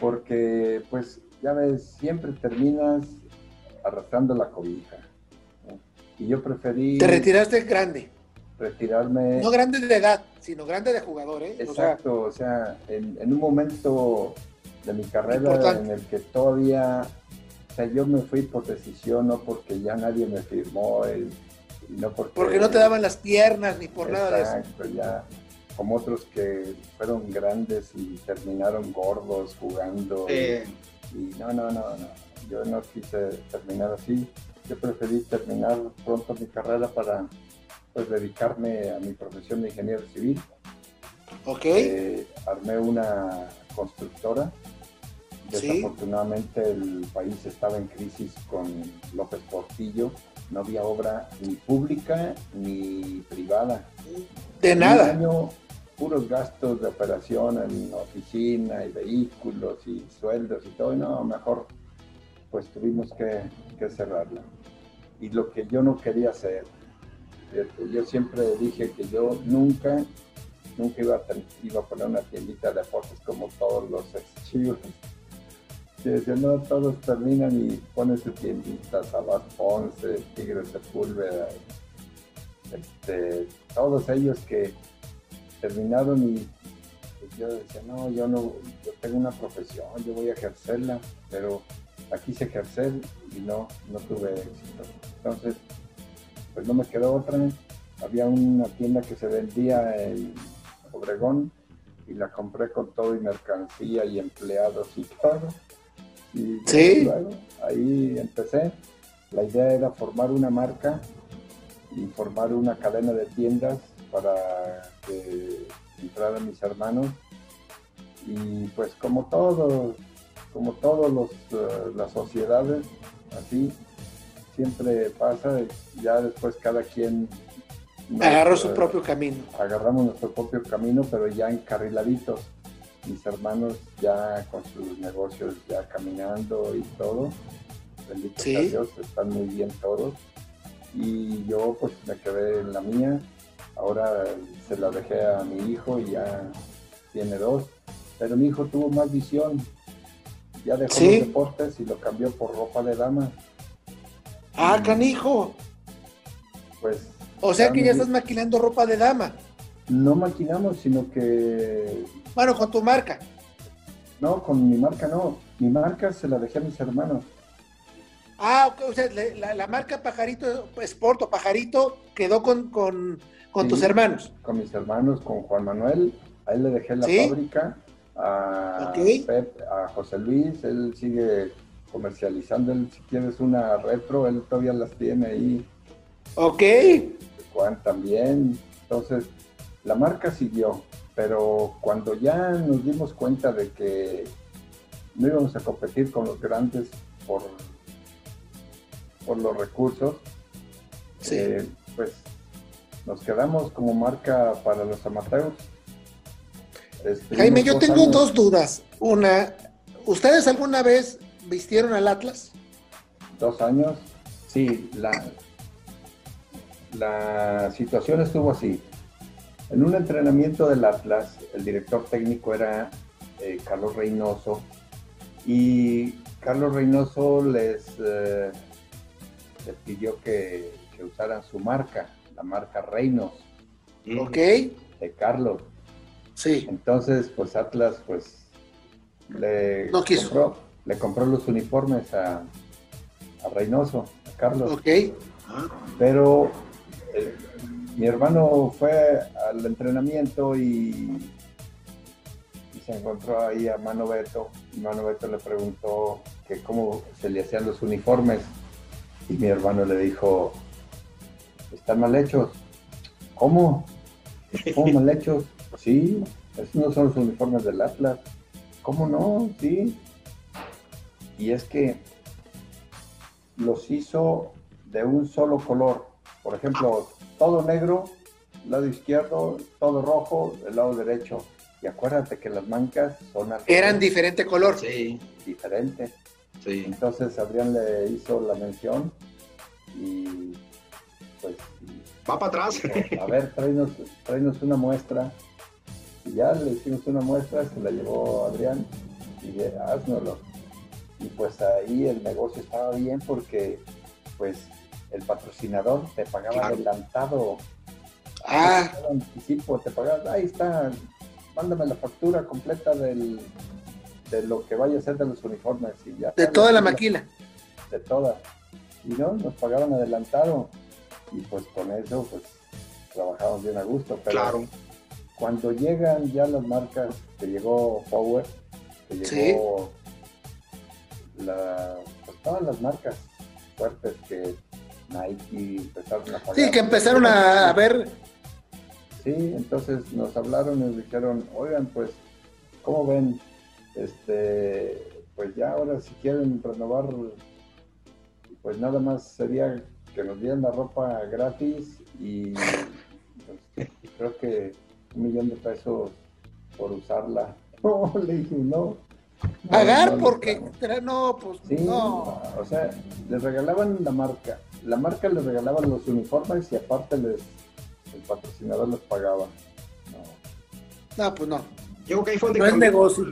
Porque pues ya ves, siempre terminas arrastrando la cobija. ¿no? Y yo preferí
Te retiraste grande.
retirarme.
No grande de edad, sino grande de jugador, ¿eh? O sea,
Exacto, o sea, en, en un momento de mi carrera
Importante.
en el que todavía, o sea, yo me fui por decisión, no porque ya nadie me firmó, el- no porque...
porque no te daban las piernas ni por nada de eso.
Exacto, ya, como otros que fueron grandes y terminaron gordos jugando. y-
Eh,
y no, no, no, no. Yo no quise terminar así. Yo preferí terminar pronto mi carrera para pues dedicarme a mi profesión de ingeniero civil.
Ok.
Eh, armé una constructora.
Sí.
Desafortunadamente el país estaba en crisis con López Portillo. No había obra ni pública ni privada.
De
Un
nada.
año, puros gastos de operación en oficina y vehículos y sueldos y todo. y no, mejor pues tuvimos que, que cerrarla. Y lo que yo no quería hacer, yo siempre dije que yo nunca, nunca iba a, poner una tiendita de deportes como todos los chivos. Que decían, no, todos terminan y ponen su tiendita, Sabas Ponce, Tigres Sepúlveda, este, todos ellos que terminaron y pues, yo decía, no, yo no, yo tengo una profesión, yo voy a ejercerla, pero la quise ejercer y no, no tuve éxito. Entonces, pues no me quedó otra. Había una tienda que se vendía en Obregón y la compré con todo y mercancía y empleados y todo. Y
Sí.
luego ahí empecé. La idea era formar una marca y formar una cadena de tiendas para que entraran mis hermanos. Y pues como todo, como todos los, eh, las sociedades, así siempre pasa, ya después cada quien nos,
Agarró su
eh,
propio camino.
agarramos nuestro propio camino, pero ya encarriladitos. Mis hermanos ya con sus negocios ya caminando y todo. Bendito
Sí.
sea Dios, están muy bien todos. Y yo pues me quedé en la mía. Ahora se la dejé a mi hijo y ya tiene dos. Pero mi hijo tuvo más visión. Ya dejó
Sí.
los deportes y lo cambió por ropa de dama.
Ah, canijo.
Pues
O sea que ya estás maquilando ropa de dama.
no maquinamos, sino que
Bueno, con tu marca.
No, con mi marca no. Mi marca se la dejé a mis hermanos.
Ah, ok, o sea, la, la marca Pajarito Sport o Pajarito quedó con, con, con
Sí.
tus hermanos.
Con mis hermanos, con Juan Manuel. A él le dejé la
¿Sí?
fábrica. A. Pep, a José Luis. Él sigue comercializando. Él, si quieres una retro, él todavía las tiene ahí.
Ok.
Juan también. Entonces, la marca siguió. Pero cuando ya nos dimos cuenta de que no íbamos a competir con los grandes por, por los recursos,
Sí.
Eh, pues nos quedamos como marca para los amateurs. Estuvimos
Jaime, yo tengo
años-
dos dudas. Una, ¿ustedes alguna vez vistieron al Atlas?
Dos años. Sí, la, la situación estuvo así. En un entrenamiento del Atlas, el director técnico era eh, Carlos Reynoso y Carlos Reynoso les, eh, les pidió que, que usaran su marca, la marca Reinos
Ok.
de Carlos.
Sí.
Entonces, pues Atlas, pues le,
No quiso.
compró, le compró los uniformes a, a Reynoso, a Carlos.
Ok.
Pero eh, mi hermano fue al entrenamiento y, y, se encontró ahí a Mano Beto. Y Mano Beto le preguntó que cómo se le hacían los uniformes. Y mi hermano le dijo, están mal hechos. ¿Cómo? ¿Cómo mal hechos? Sí, esos no son los uniformes del Atlas. ¿Cómo no? Sí. Y es que los hizo de un solo color. Por ejemplo, todo negro, lado izquierdo, todo rojo, el lado derecho. Y acuérdate que las mancas son...
Eran diferente color.
Sí. Diferente. Sí. Entonces Adrián le hizo la mención y pues...
Va para atrás.
a ver, tráenos, una muestra. Y ya le hicimos una muestra, se la llevó Adrián y dije, haznoslo. Y pues ahí el negocio estaba bien porque pues el patrocinador te pagaba adelantado. Ah. Anticipo, te pagaba, ahí está, mándame la factura completa del, de lo que vaya a ser de los uniformes. Y ya
de toda la maquila.
De toda. Y no, nos pagaban adelantado. Y pues con eso, pues trabajamos bien a gusto. Pero
claro.
cuando llegan ya las marcas, que llegó Power, que llegó la, pues todas las marcas fuertes que Nike empezaron a pagar.
Sí, que empezaron a, ver.
Sí, entonces nos hablaron y nos dijeron, oigan, pues, ¿cómo ven? Este, pues ya ahora si quieren renovar, pues nada más sería que nos dieran la ropa gratis y pues, creo que un millón de pesos por usarla. No, le dije, no,
Pagar porque no, pues no.
O sea, les regalaban la marca. La marca les regalaba los uniformes y aparte les el patrocinador les pagaba.
No, no pues no.
Yo creo que ahí fue donde
no cambió, es negocio.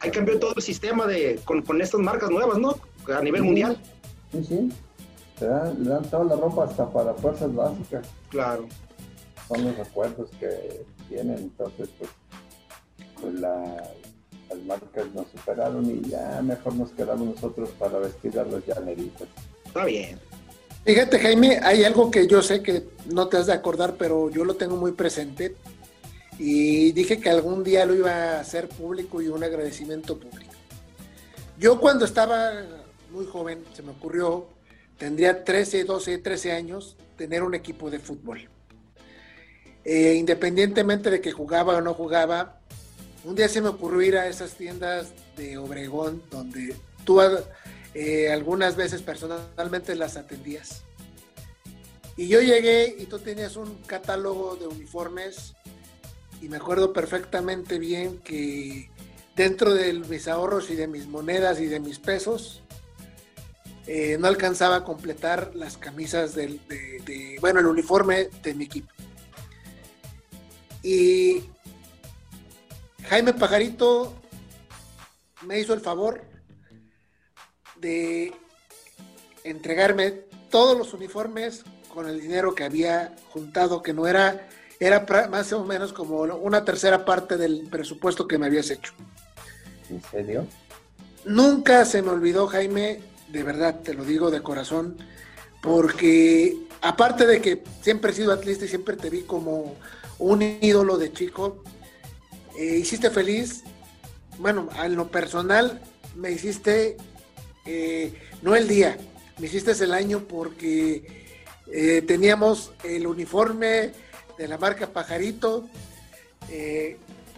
Ahí cambió todo el sistema de con, con estas marcas nuevas, ¿no? A nivel mundial.
Sí, sí. Le dan, le dan toda la ropa hasta para fuerzas básicas.
Claro.
Son los acuerdos que tienen, entonces pues, pues la, las marcas nos superaron y ya mejor nos quedamos nosotros para vestir a los llaneritos.
Está bien.
Fíjate, Jaime, hay algo que yo sé que no te has de acordar, pero yo lo tengo muy presente. Y dije que algún día lo iba a hacer público y un agradecimiento público. Yo cuando estaba muy joven, se me ocurrió, tendría 13, 12, 13 años, tener un equipo de fútbol. Eh, independientemente de que jugaba o no jugaba, un día se me ocurrió ir a esas tiendas de Obregón donde tú eh, algunas veces personalmente las atendías. Y yo llegué y tú tenías un catálogo de uniformes y me acuerdo perfectamente bien que dentro de mis ahorros y de mis monedas y de mis pesos, eh, no alcanzaba a completar las camisas del, de, bueno, el uniforme de mi equipo. Y Jaime Pajarito me hizo el favor de entregarme todos los uniformes con el dinero que había juntado, que no era, era más o menos como una tercera parte del presupuesto que me habías hecho.
¿En serio?
Nunca se me olvidó, Jaime, de verdad, te lo digo de corazón, porque aparte de que siempre he sido atlista y siempre te vi como un ídolo de chico, eh, hiciste feliz. Bueno, en lo personal me hiciste, eh, no el día, me hiciste el año porque eh, teníamos el uniforme de la marca Pajarito,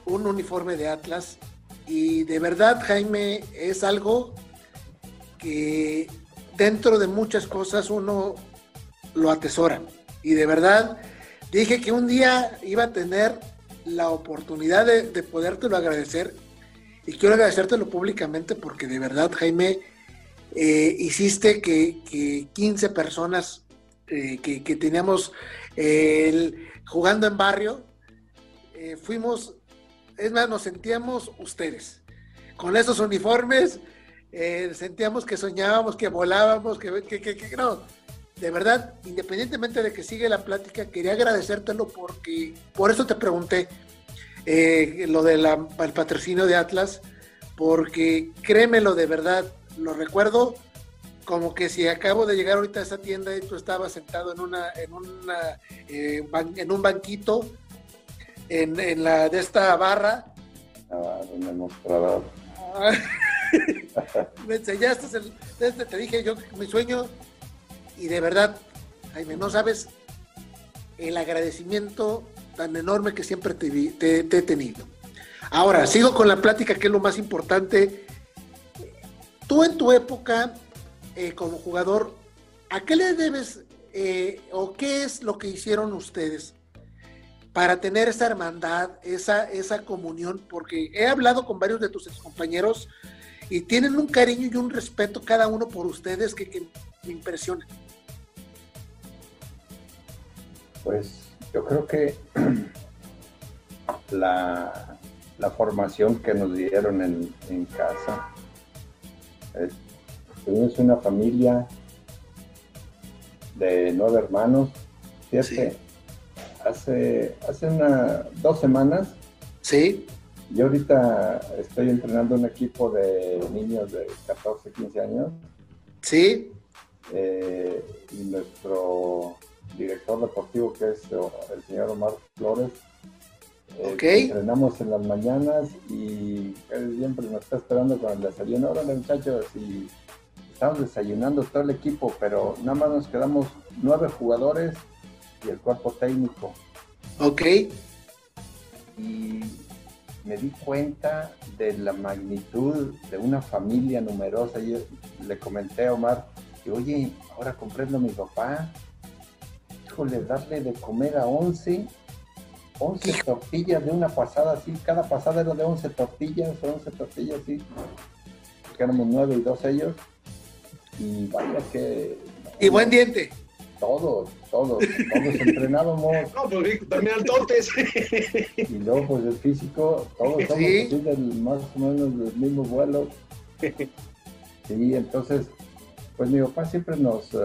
un uniforme de Atlas. Y de verdad, Jaime, es algo que dentro de muchas cosas uno lo atesora. Y de verdad, dije que un día iba a tener la oportunidad de, de podértelo agradecer y quiero agradecértelo públicamente porque de verdad, Jaime, eh, hiciste que, 15 personas eh, que, teníamos jugando en barrio, eh, fuimos, es más, nos sentíamos ustedes. Con esos uniformes, sentíamos que soñábamos, que volábamos, que, que, que no de verdad, independientemente de que sigue la plática, quería agradecértelo porque, por eso te pregunté eh, lo del patrocinio de Atlas, porque créemelo de verdad, lo recuerdo como que si acabo de llegar ahorita a esa tienda y tú estabas sentado en una, en una, eh, en un banquito, en, la de esta barra.
Ah, en el mostrador.
me enseñaste, el, este, te dije yo mi sueño, y de verdad, Jaime, no sabes el agradecimiento tan enorme que siempre te, te he tenido. Ahora, sigo con la plática, que es lo más importante. Tú en tu época, eh, como jugador, ¿a qué le debes eh, o qué es lo que hicieron ustedes para tener esa hermandad, esa, esa comunión? Porque he hablado con varios de tus compañeros y tienen un cariño y un respeto cada uno por ustedes que, que me impresiona.
Pues yo creo que la, la formación que nos dieron en, casa. tuvimos una familia de nueve hermanos. Hace, hace una, dos semanas.
Sí.
Yo ahorita estoy entrenando un equipo de niños de 14, 15 años.
Sí.
Eh, y nuestro director deportivo, que es el señor Omar Flores,
eh,
entrenamos en las mañanas y él siempre nos está esperando con el desayuno. Ahora, muchachos, y estamos desayunando todo el equipo, pero nada más nos quedamos nueve jugadores y el cuerpo técnico.
Ok.
Y me di cuenta de la magnitud de una familia numerosa. Yo le comenté a Omar, que oye, ahora comprendo a mi papá. Híjole, darle de comer a 11 11 tortillas de una pasada así, cada pasada era de 11 tortillas, 11 tortillas así, porque éramos 9 y 2 ellos, y vaya que...
Y buen diente.
Todos, todos, todos entrenábamos.
No, pues también altotes.
y luego pues el físico, todos somos así del, más o menos del mismo vuelo. Sí, entonces, pues mi papá siempre nos... Uh,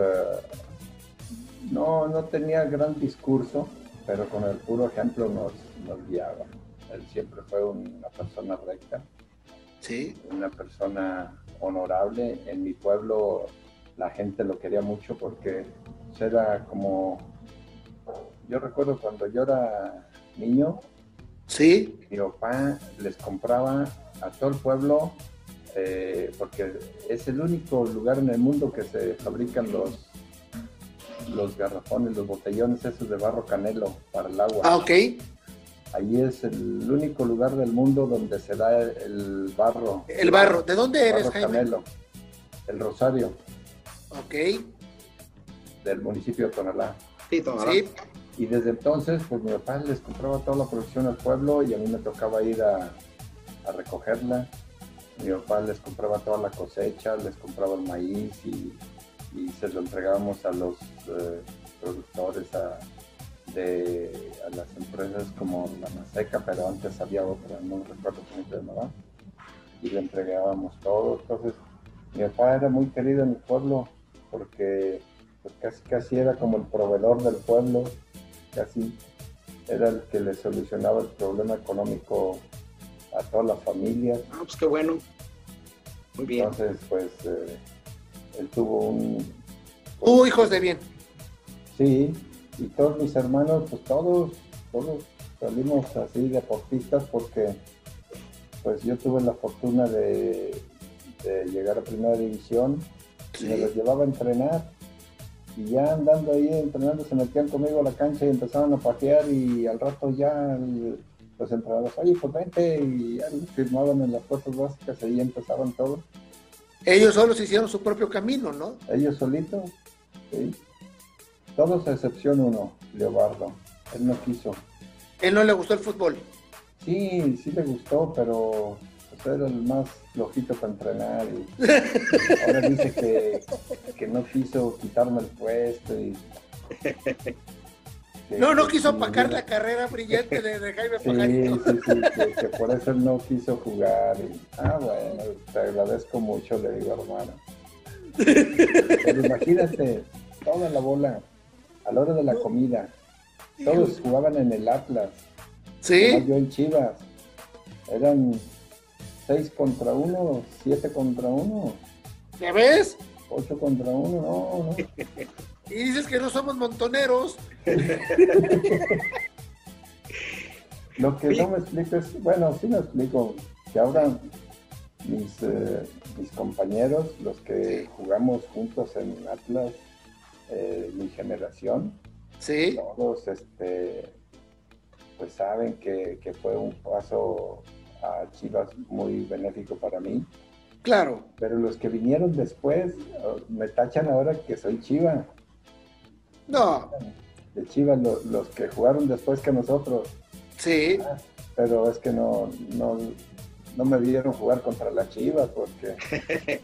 no, no tenía gran discurso, pero con el puro ejemplo nos, nos guiaba. Él siempre fue una persona recta,
sí.
una persona honorable. En mi pueblo la gente lo quería mucho porque era como, yo recuerdo cuando yo era niño,
sí.
mi papá les compraba a todo el pueblo, eh, porque es el único lugar en el mundo que se fabrican los los garrafones, los botellones esos de barro canelo para el agua.
Ah, ok.
Ahí es el único lugar del mundo donde se da el barro.
El barro. ¿De dónde eres,
Jaime? Canelo. El Rosario.
Ok.
Del municipio de Tonalá.
Sí, Tonalá. Sí.
Y desde entonces, pues mi papá les compraba toda la producción al pueblo y a mí me tocaba ir a, a recogerla. Mi papá les compraba toda la cosecha, les compraba el maíz y y se lo entregábamos a los eh, productores, a, de, a las empresas como la Maseca, pero antes había otra, no recuerdo cómo se llamaba, y le entregábamos todo. Entonces, mi papá era muy querido en el pueblo porque pues, casi, casi era como el proveedor del pueblo, casi era el que le solucionaba el problema económico a todas las familias.
Ah, pues qué bueno. Muy bien.
Entonces, pues... Eh, él tuvo un...
¡Uh, hijos de bien!
Sí, y todos mis hermanos, pues todos, todos salimos así deportistas porque pues yo tuve la fortuna de, llegar a primera división y me los llevaba a entrenar y ya andando ahí entrenando se metían conmigo a la cancha y empezaban a patear y al rato ya los entrenadores, oye, pues vente y ya firmaban en las fuerzas básicas y ahí empezaban todos.
Ellos solos hicieron su propio camino, ¿no?
Ellos solitos, sí. Todos a excepción uno, Leobardo. Él no quiso.
¿Él no le gustó el fútbol?
Sí, sí le gustó, pero pues, era el más flojito para entrenar. Y ahora dice que, que no quiso quitarme el puesto y
no, no quiso apacar la carrera brillante de, Jaime Pajarito.
Sí, sí, sí, que, por eso no quiso jugar. ah, bueno, te agradezco mucho, le digo, hermano. Pero imagínate, toda la bola, a la hora de la comida, todos jugaban en el Atlas.
Sí.
Yo en Chivas. Eran seis contra uno, siete contra uno.
¿Ya ves?
Ocho contra uno, no, no.
Y dices que no somos montoneros.
Lo que no me explico es, bueno, sí me explico, que ahora mis, eh, mis compañeros, los que jugamos juntos en Atlas, eh, mi generación,
Sí.
todos este, pues saben que, que fue un paso a Chivas muy benéfico para mí.
Claro.
Pero los que vinieron después oh, me tachan ahora que soy Chiva.
No.
De Chivas, lo- los que jugaron después que nosotros.
Sí.
Pero es que no, no, no me vieron jugar contra la Chivas porque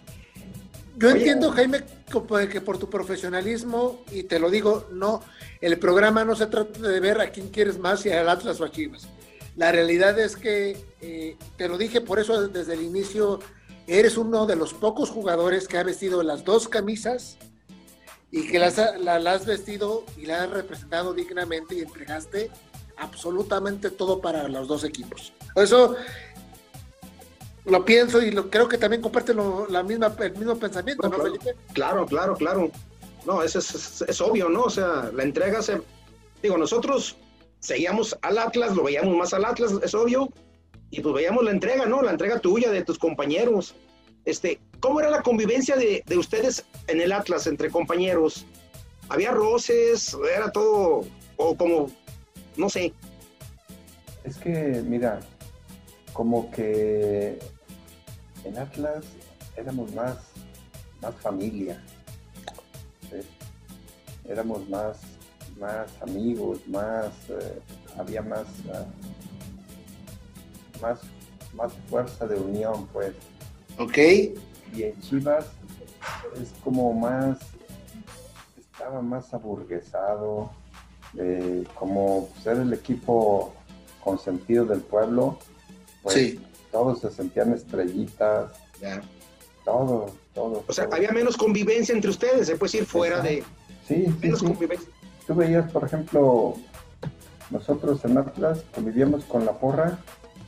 Yo
Oye.
entiendo, Jaime, como de que por tu profesionalismo, y te lo digo, no, el programa no se trata de ver a quién quieres más, si al Atlas o a Chivas. La realidad es que, eh, te lo dije por eso desde el inicio, eres uno de los pocos jugadores que ha vestido las dos camisas y que las, la, la has vestido y la has representado dignamente y entregaste absolutamente todo para los dos equipos. Por eso lo pienso y lo, creo que también comparte lo- la misma, el mismo pensamiento, ¿no,
Claro.
Felipe?
Claro, claro, claro. No, eso es, es- es obvio, ¿no? O sea, la entrega se... Digo, nosotros seguíamos al Atlas, lo veíamos más al Atlas, es obvio, y pues veíamos la entrega, ¿no? La entrega tuya, de tus compañeros. Este, ¿Cómo era la convivencia de, de ustedes en el Atlas entre compañeros? ¿Había roces? ¿Era todo, o como, no sé,
es que, mira, como que en Atlas éramos más, más familia. Éramos más, más amigos, más, eh, había más, ah, más, más fuerza de unión, pues.
Ok.
Y en Chivas es como más, estaba más aburguesado, eh, como ser el equipo consentido del pueblo, pues
Sí.
todos se sentían estrellitas, todos, todos.
o sea,
todos.
había menos convivencia entre ustedes, se puede ir fuera de
Sí, sí,
menos
sí.
convivencia.
Tú veías, por ejemplo, nosotros en Atlas convivíamos con la porra,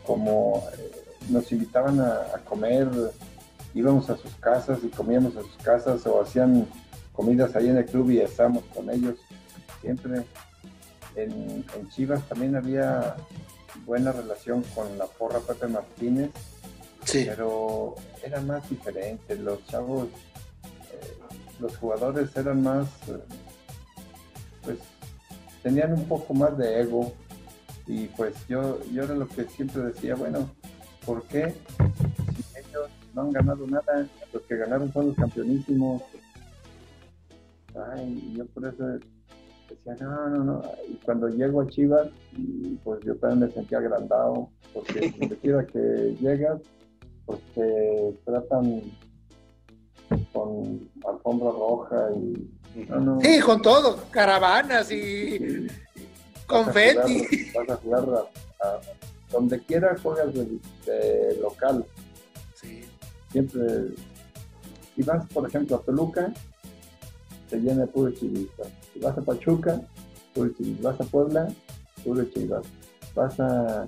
como eh, nos invitaban a, a comer, íbamos a sus casas y comíamos a sus casas o hacían comidas ahí en el club y estábamos con ellos siempre. En, en Chivas también había buena relación con la porra Pepe Martínez,
Sí.
pero era más diferente. Los chavos, eh, los jugadores eran más, eh, pues, tenían un poco más de ego. Y pues yo, yo era lo que siempre decía, bueno, ¿por qué si ellos no han ganado nada? Los que ganaron son los campeonísimos. Ay, yo por eso decía, no, no, no. Y cuando llego a Chivas, pues yo también me sentía agrandado, porque donde quiera que llegas, pues te tratan con alfombra roja y no, no,
Sí, con todo, caravanas y
sí,
confeti.
Vas a jugar, vas a jugar a- a- donde quiera juegas de, de local,
Sí.
siempre. Si vas, por ejemplo, a Toluca, se llena de puro chivista. Si vas a Pachuca, puro chivista. Vas a Puebla, puro chivas. Vas a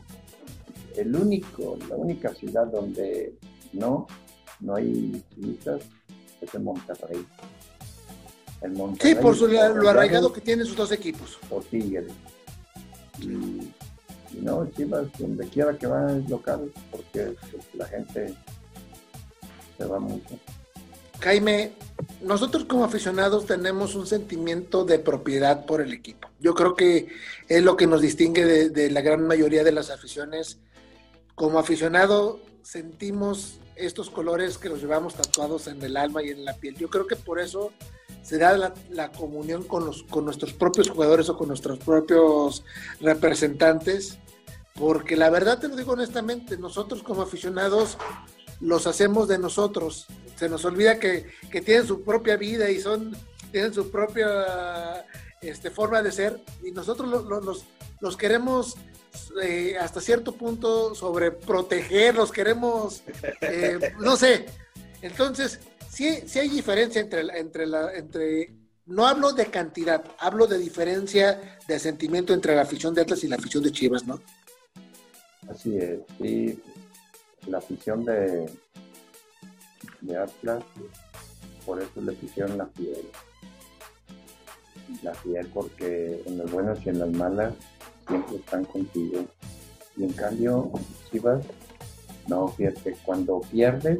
el único, la única ciudad donde no, no hay chivistas es en Monterrey. Monterrey
Sí, por su- lo arraigado que tienen sus dos equipos.
o Tigres. Y, y no, Chivas, donde quiera que va es local, porque pues, la gente se va mucho.
Jaime, nosotros como aficionados tenemos un sentimiento de propiedad por el equipo. Yo creo que es lo que nos distingue de, de la gran mayoría de las aficiones. Como aficionado sentimos estos colores que los llevamos tatuados en el alma y en la piel. Yo creo que por eso se da la, comunión con, los, con nuestros propios jugadores o con nuestros propios representantes, porque la verdad te lo digo honestamente, nosotros como aficionados los hacemos de nosotros. Se nos olvida que, que tienen su propia vida y son, tienen su propia este, forma de ser y nosotros lo- lo- los, los queremos eh, hasta cierto punto sobreproteger, los queremos, eh, no sé. Entonces, sí, sí hay diferencia entre, la- entre, la, entre, no hablo de cantidad, hablo de diferencia de sentimiento entre la afición de Atlas y la afición de Chivas, ¿no?
Así es, sí, la afición de, de Atlas por eso le pusieron la piel. La piel porque en las buenas y en las malas siempre están contigo. Y en cambio, Chivas, no, fíjate, cuando pierdes,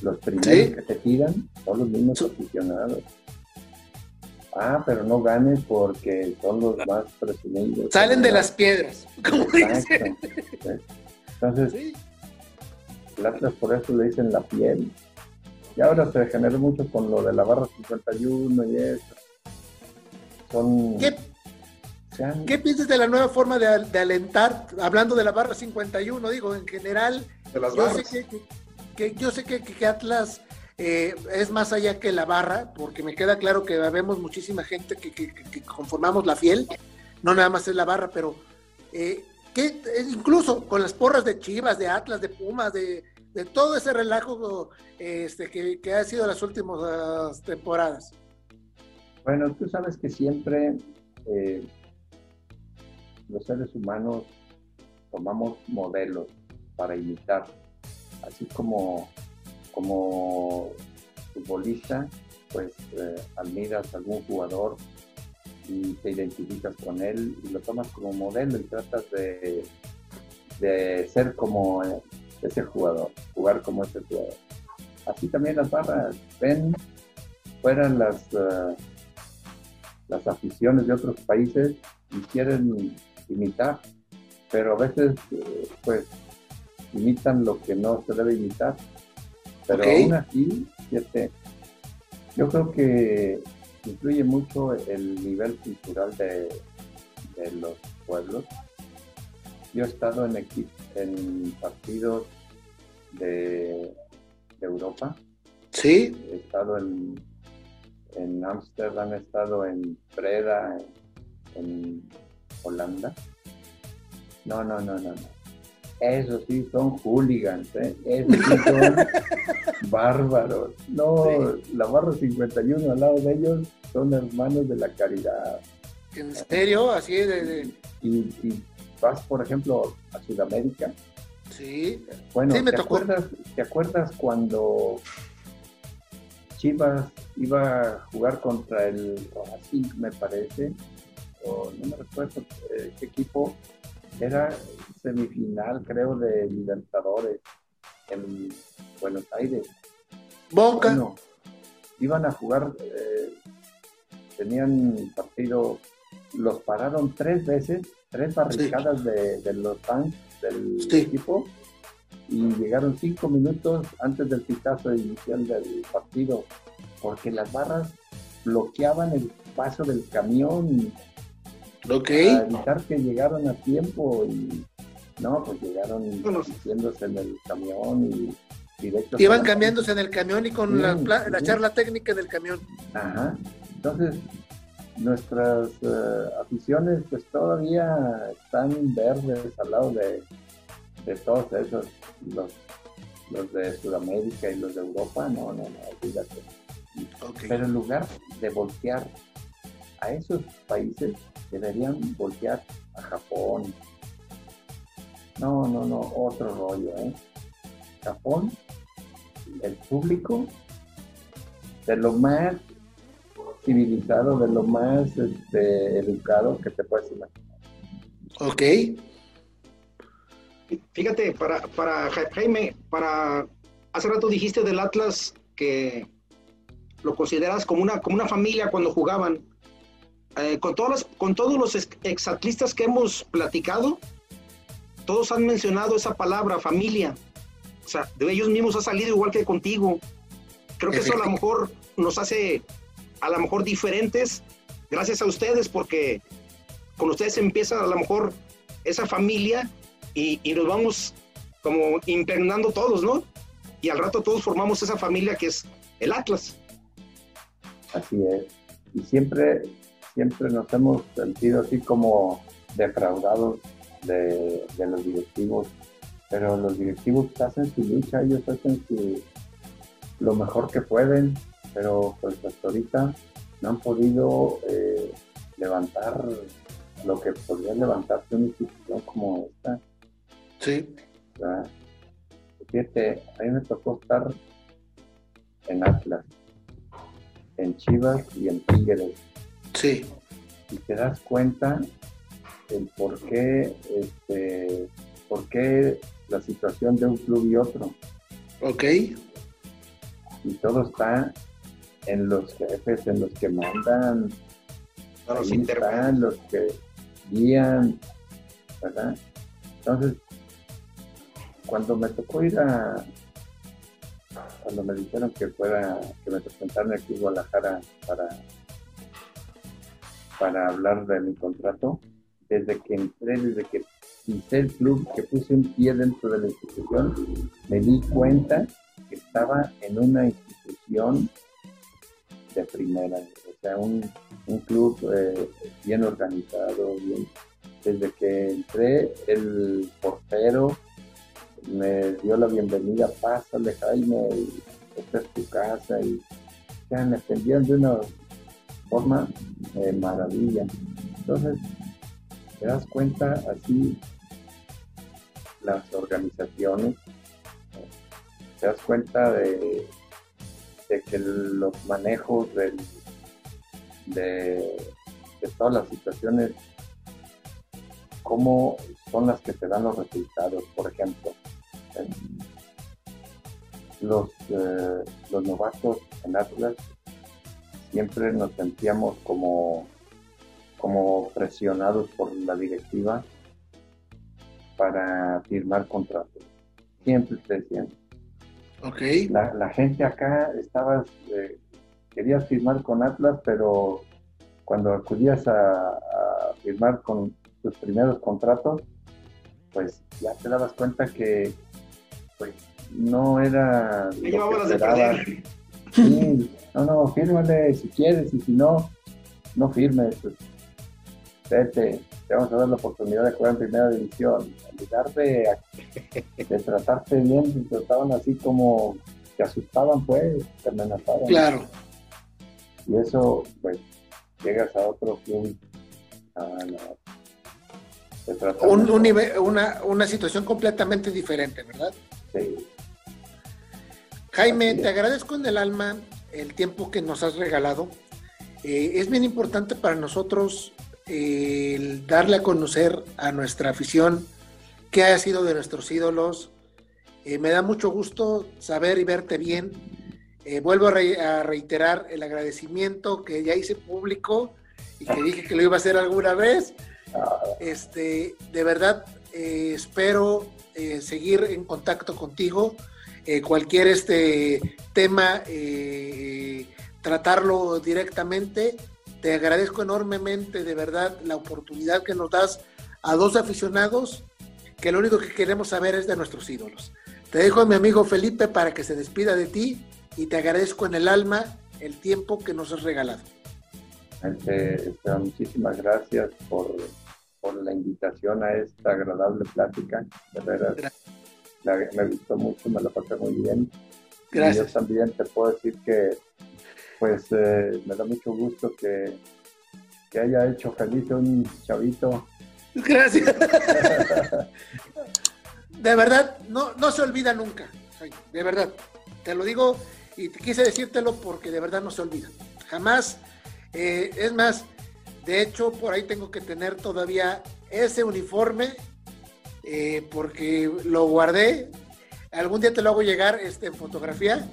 los primeros que te tiran son los mismos aficionados. Ah, pero no ganes porque son los más presumidos.
Salen de las piedras, como dicen.
Entonces, el Atlas por eso le dicen la piel. Y ahora se generó mucho con lo de la barra 51 y eso. Son...
¿Qué, ¿Qué piensas de la nueva forma de, alentar? Hablando de la barra 51, digo, en general, yo, sé que, yo sé que, Atlas eh, es más allá que la barra, porque me queda claro que vemos muchísima gente que, conformamos la fiel, no nada más es la barra, pero eh, que incluso con las porras de Chivas, de Atlas, de Pumas, de, todo ese relajo este, que, ha sido las últimas temporadas.
Bueno, tú sabes que siempre eh, los seres humanos tomamos modelos para imitar, así como como futbolista, pues eh, admiras a algún jugador y te identificas con él y lo tomas como modelo y tratas de, de ser como ese jugador, jugar como ese jugador. Así también las barras ven fuera las, uh, las aficiones de otros países y quieren imitar, pero a veces eh, pues imitan lo que no se debe imitar. Pero aún así, fíjate, yo creo que influye mucho el nivel cultural de, los pueblos. Yo he estado en, en partidos de, Europa.
Sí.
He estado en en Ámsterdam, he estado en Breda, en, Holanda. No, no, no, no, no. Eso sí son hooligans, ¿eh? Esos sí son bárbaros. No, la barra 51 al lado de ellos son hermanos de la caridad.
¿En serio? Así de...
Y, vas, por ejemplo, a Sudamérica.
Sí.
Bueno, ¿te, Acuerdas, ¿te acuerdas cuando Chivas iba a jugar contra el Racing, me parece? O no me recuerdo eh, qué equipo. Era semifinal, creo, de Libertadores en Buenos Aires.
Boca.
iban a jugar, eh, tenían partido, los pararon tres veces, tres barricadas de, los fans del equipo y llegaron cinco minutos antes del pitazo inicial del partido, porque las barras bloqueaban el paso del camión
okay.
para evitar que llegaron a tiempo y no, pues llegaron diciéndose en el camión y
Iban cambiándose en el camión y con la, charla técnica del camión.
Ajá. Entonces, nuestras eh, aficiones pues todavía están verdes al lado de, todos esos, los, los, de Sudamérica y los de Europa, no, no, no, olvídate. Pero en lugar de voltear a esos países, deberían voltear a Japón. No, no, no, otro rollo, ¿eh? Japón el público de lo más civilizado, de lo más este, educado que te puedes imaginar.
Ok.
Fíjate, para, para Jaime, para hace rato dijiste del Atlas que lo consideras como una, como una familia cuando jugaban. Eh, con, todas con todos los exatlistas que hemos platicado, todos han mencionado esa palabra, familia. O sea, de ellos mismos ha salido igual que contigo. Creo que eso a lo mejor nos hace a lo mejor diferentes gracias a ustedes porque con ustedes empieza a lo mejor esa familia y, nos vamos como impregnando todos, ¿no? Y al rato todos formamos esa familia que es el Atlas.
Así es. Y siempre, siempre nos hemos sentido así como defraudados de, de los directivos pero los directivos hacen su lucha, ellos hacen su, lo mejor que pueden, pero pues hasta ahorita no han podido eh, levantar lo que podría levantarse una institución como esta.
Sí.
fíjate, a mí me tocó estar en Atlas en Chivas y en Tigres.
Sí.
Y te das cuenta el por qué, este, por qué la situación de un club y otro.
Ok.
Y todo está en los jefes, en los que mandan,
los
están los que guían, ¿verdad? Entonces, cuando me tocó ir a, cuando me dijeron que fuera, que me presentaran aquí en Guadalajara para, para hablar de mi contrato, desde que entré, desde que pisé el club, que puse un pie dentro de la institución, me di cuenta que estaba en una institución de primera, o sea, un, un club eh, bien organizado, bien. Desde que entré, el portero me dio la bienvenida, pásale Jaime, y esta es tu casa, y sea, me atendían de una forma de maravilla. Entonces, te das cuenta así las organizaciones, eh, te das cuenta de, de que los manejos del- de, de todas las situaciones, cómo son las que te dan los resultados. Por ejemplo, eh, los, eh, los novatos en Atlas siempre nos sentíamos como, como presionados por la directiva para firmar contratos. Siempre te decían,
Ok.
la, la gente acá estaba, eh, querías firmar con Atlas, pero cuando acudías a, a firmar con tus primeros contratos, pues ya te dabas cuenta que pues no era lo que. Sí, no, no, fírmale si quieres y si no, no firmes. Pues, vete, te vamos a dar la oportunidad de jugar en primera división. En lugar de, de tratarte bien, te trataban así como te asustaban, pues, te amenazaban.
Claro.
Y eso, pues, llegas a otro club. a la-
Un, un nivel- una, una situación completamente diferente, ¿verdad?
Sí,
Jaime, te agradezco en el alma el tiempo que nos has regalado. Eh, es bien importante para nosotros eh, el darle a conocer a nuestra afición qué ha sido de nuestros ídolos. Eh, me da mucho gusto saber y verte bien. Vuelvo a, re- a reiterar el agradecimiento que ya hice público y que dije que lo iba a hacer alguna vez.
Ah,
Este, de verdad, espero eh, seguir en contacto contigo. Eh, cualquier este tema, eh, tratarlo directamente. Te agradezco enormemente, de verdad, la oportunidad que nos das a dos aficionados que lo único que queremos saber es de nuestros ídolos. Te dejo a mi amigo Felipe para que se despida de ti y te agradezco en el alma el tiempo que nos has regalado.
Este, este, muchísimas gracias por, por la invitación a esta agradable plática. De veras, la- me gustó mucho, me la pasé muy bien. Y
Gracias.
yo también te puedo decir que, pues, eh, me da mucho gusto que, que haya hecho feliz a un chavito.
Gracias. De verdad, no, no se olvida nunca. De verdad. Te lo digo y te quise decírtelo porque de verdad no se olvida. Jamás. eh, es más, de hecho, por ahí tengo que tener todavía ese uniforme eh, porque lo guardé. Algún día te lo hago llegar este, en fotografía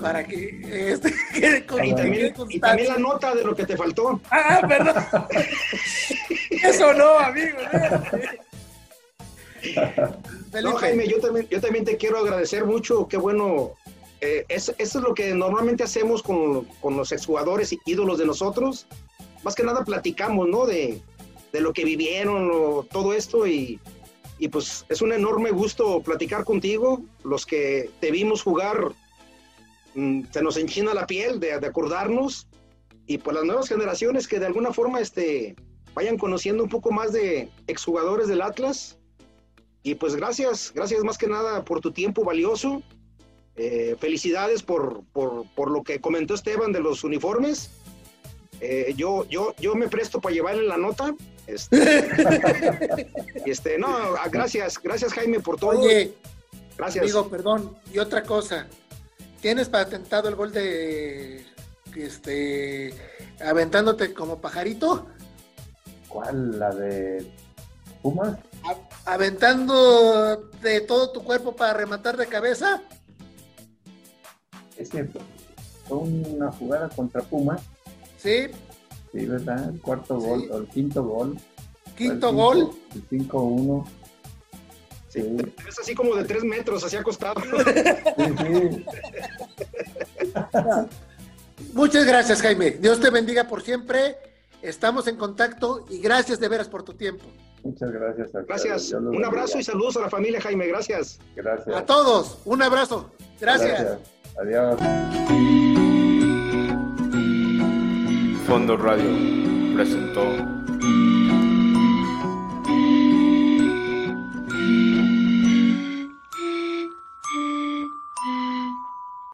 para que este, quede con-
Y también, y la nota de lo que te faltó.
Ah, perdón. Eso no, amigo.
No, Jaime, yo también, yo también te quiero agradecer mucho. Qué bueno. Eh, es- eso es lo que normalmente hacemos con, con los exjugadores y ídolos de nosotros. Más que nada platicamos, ¿no? De, de lo que vivieron, o todo esto. Y, y pues es un enorme gusto platicar contigo. Los que te vimos jugar, mm, se nos enchina la piel de, de acordarnos. Y pues las nuevas generaciones que de alguna forma este, vayan conociendo un poco más de exjugadores del Atlas. Y pues gracias, gracias más que nada por tu tiempo valioso. Eh, felicidades por, por, por lo que comentó Esteban de los uniformes. Eh, yo, yo, yo me presto para llevarle la nota. Este, este, no, gracias, gracias Jaime por todo.
oye,
gracias.
amigo, perdón. Y otra cosa. ¿Tienes patentado el gol de este, aventándote como pajarito.
¿Cuál? ¿La de Pumas?
aventando de todo tu cuerpo para rematar de cabeza.
Es cierto. Fue una jugada contra Pumas.
Sí.
Sí, ¿verdad? El cuarto gol, o el quinto gol.
Quinto gol.
El 5-1.
Sí. Es así como de tres metros, así acostado.
Sí,
Muchas gracias, Jaime. Dios te bendiga por siempre. Estamos en contacto y gracias de veras por tu tiempo.
Muchas gracias.
Gracias. Un abrazo y saludos a la familia Jaime. Gracias.
Gracias.
A todos. Un abrazo. Gracias.
Adiós.
Fondo Radio presentó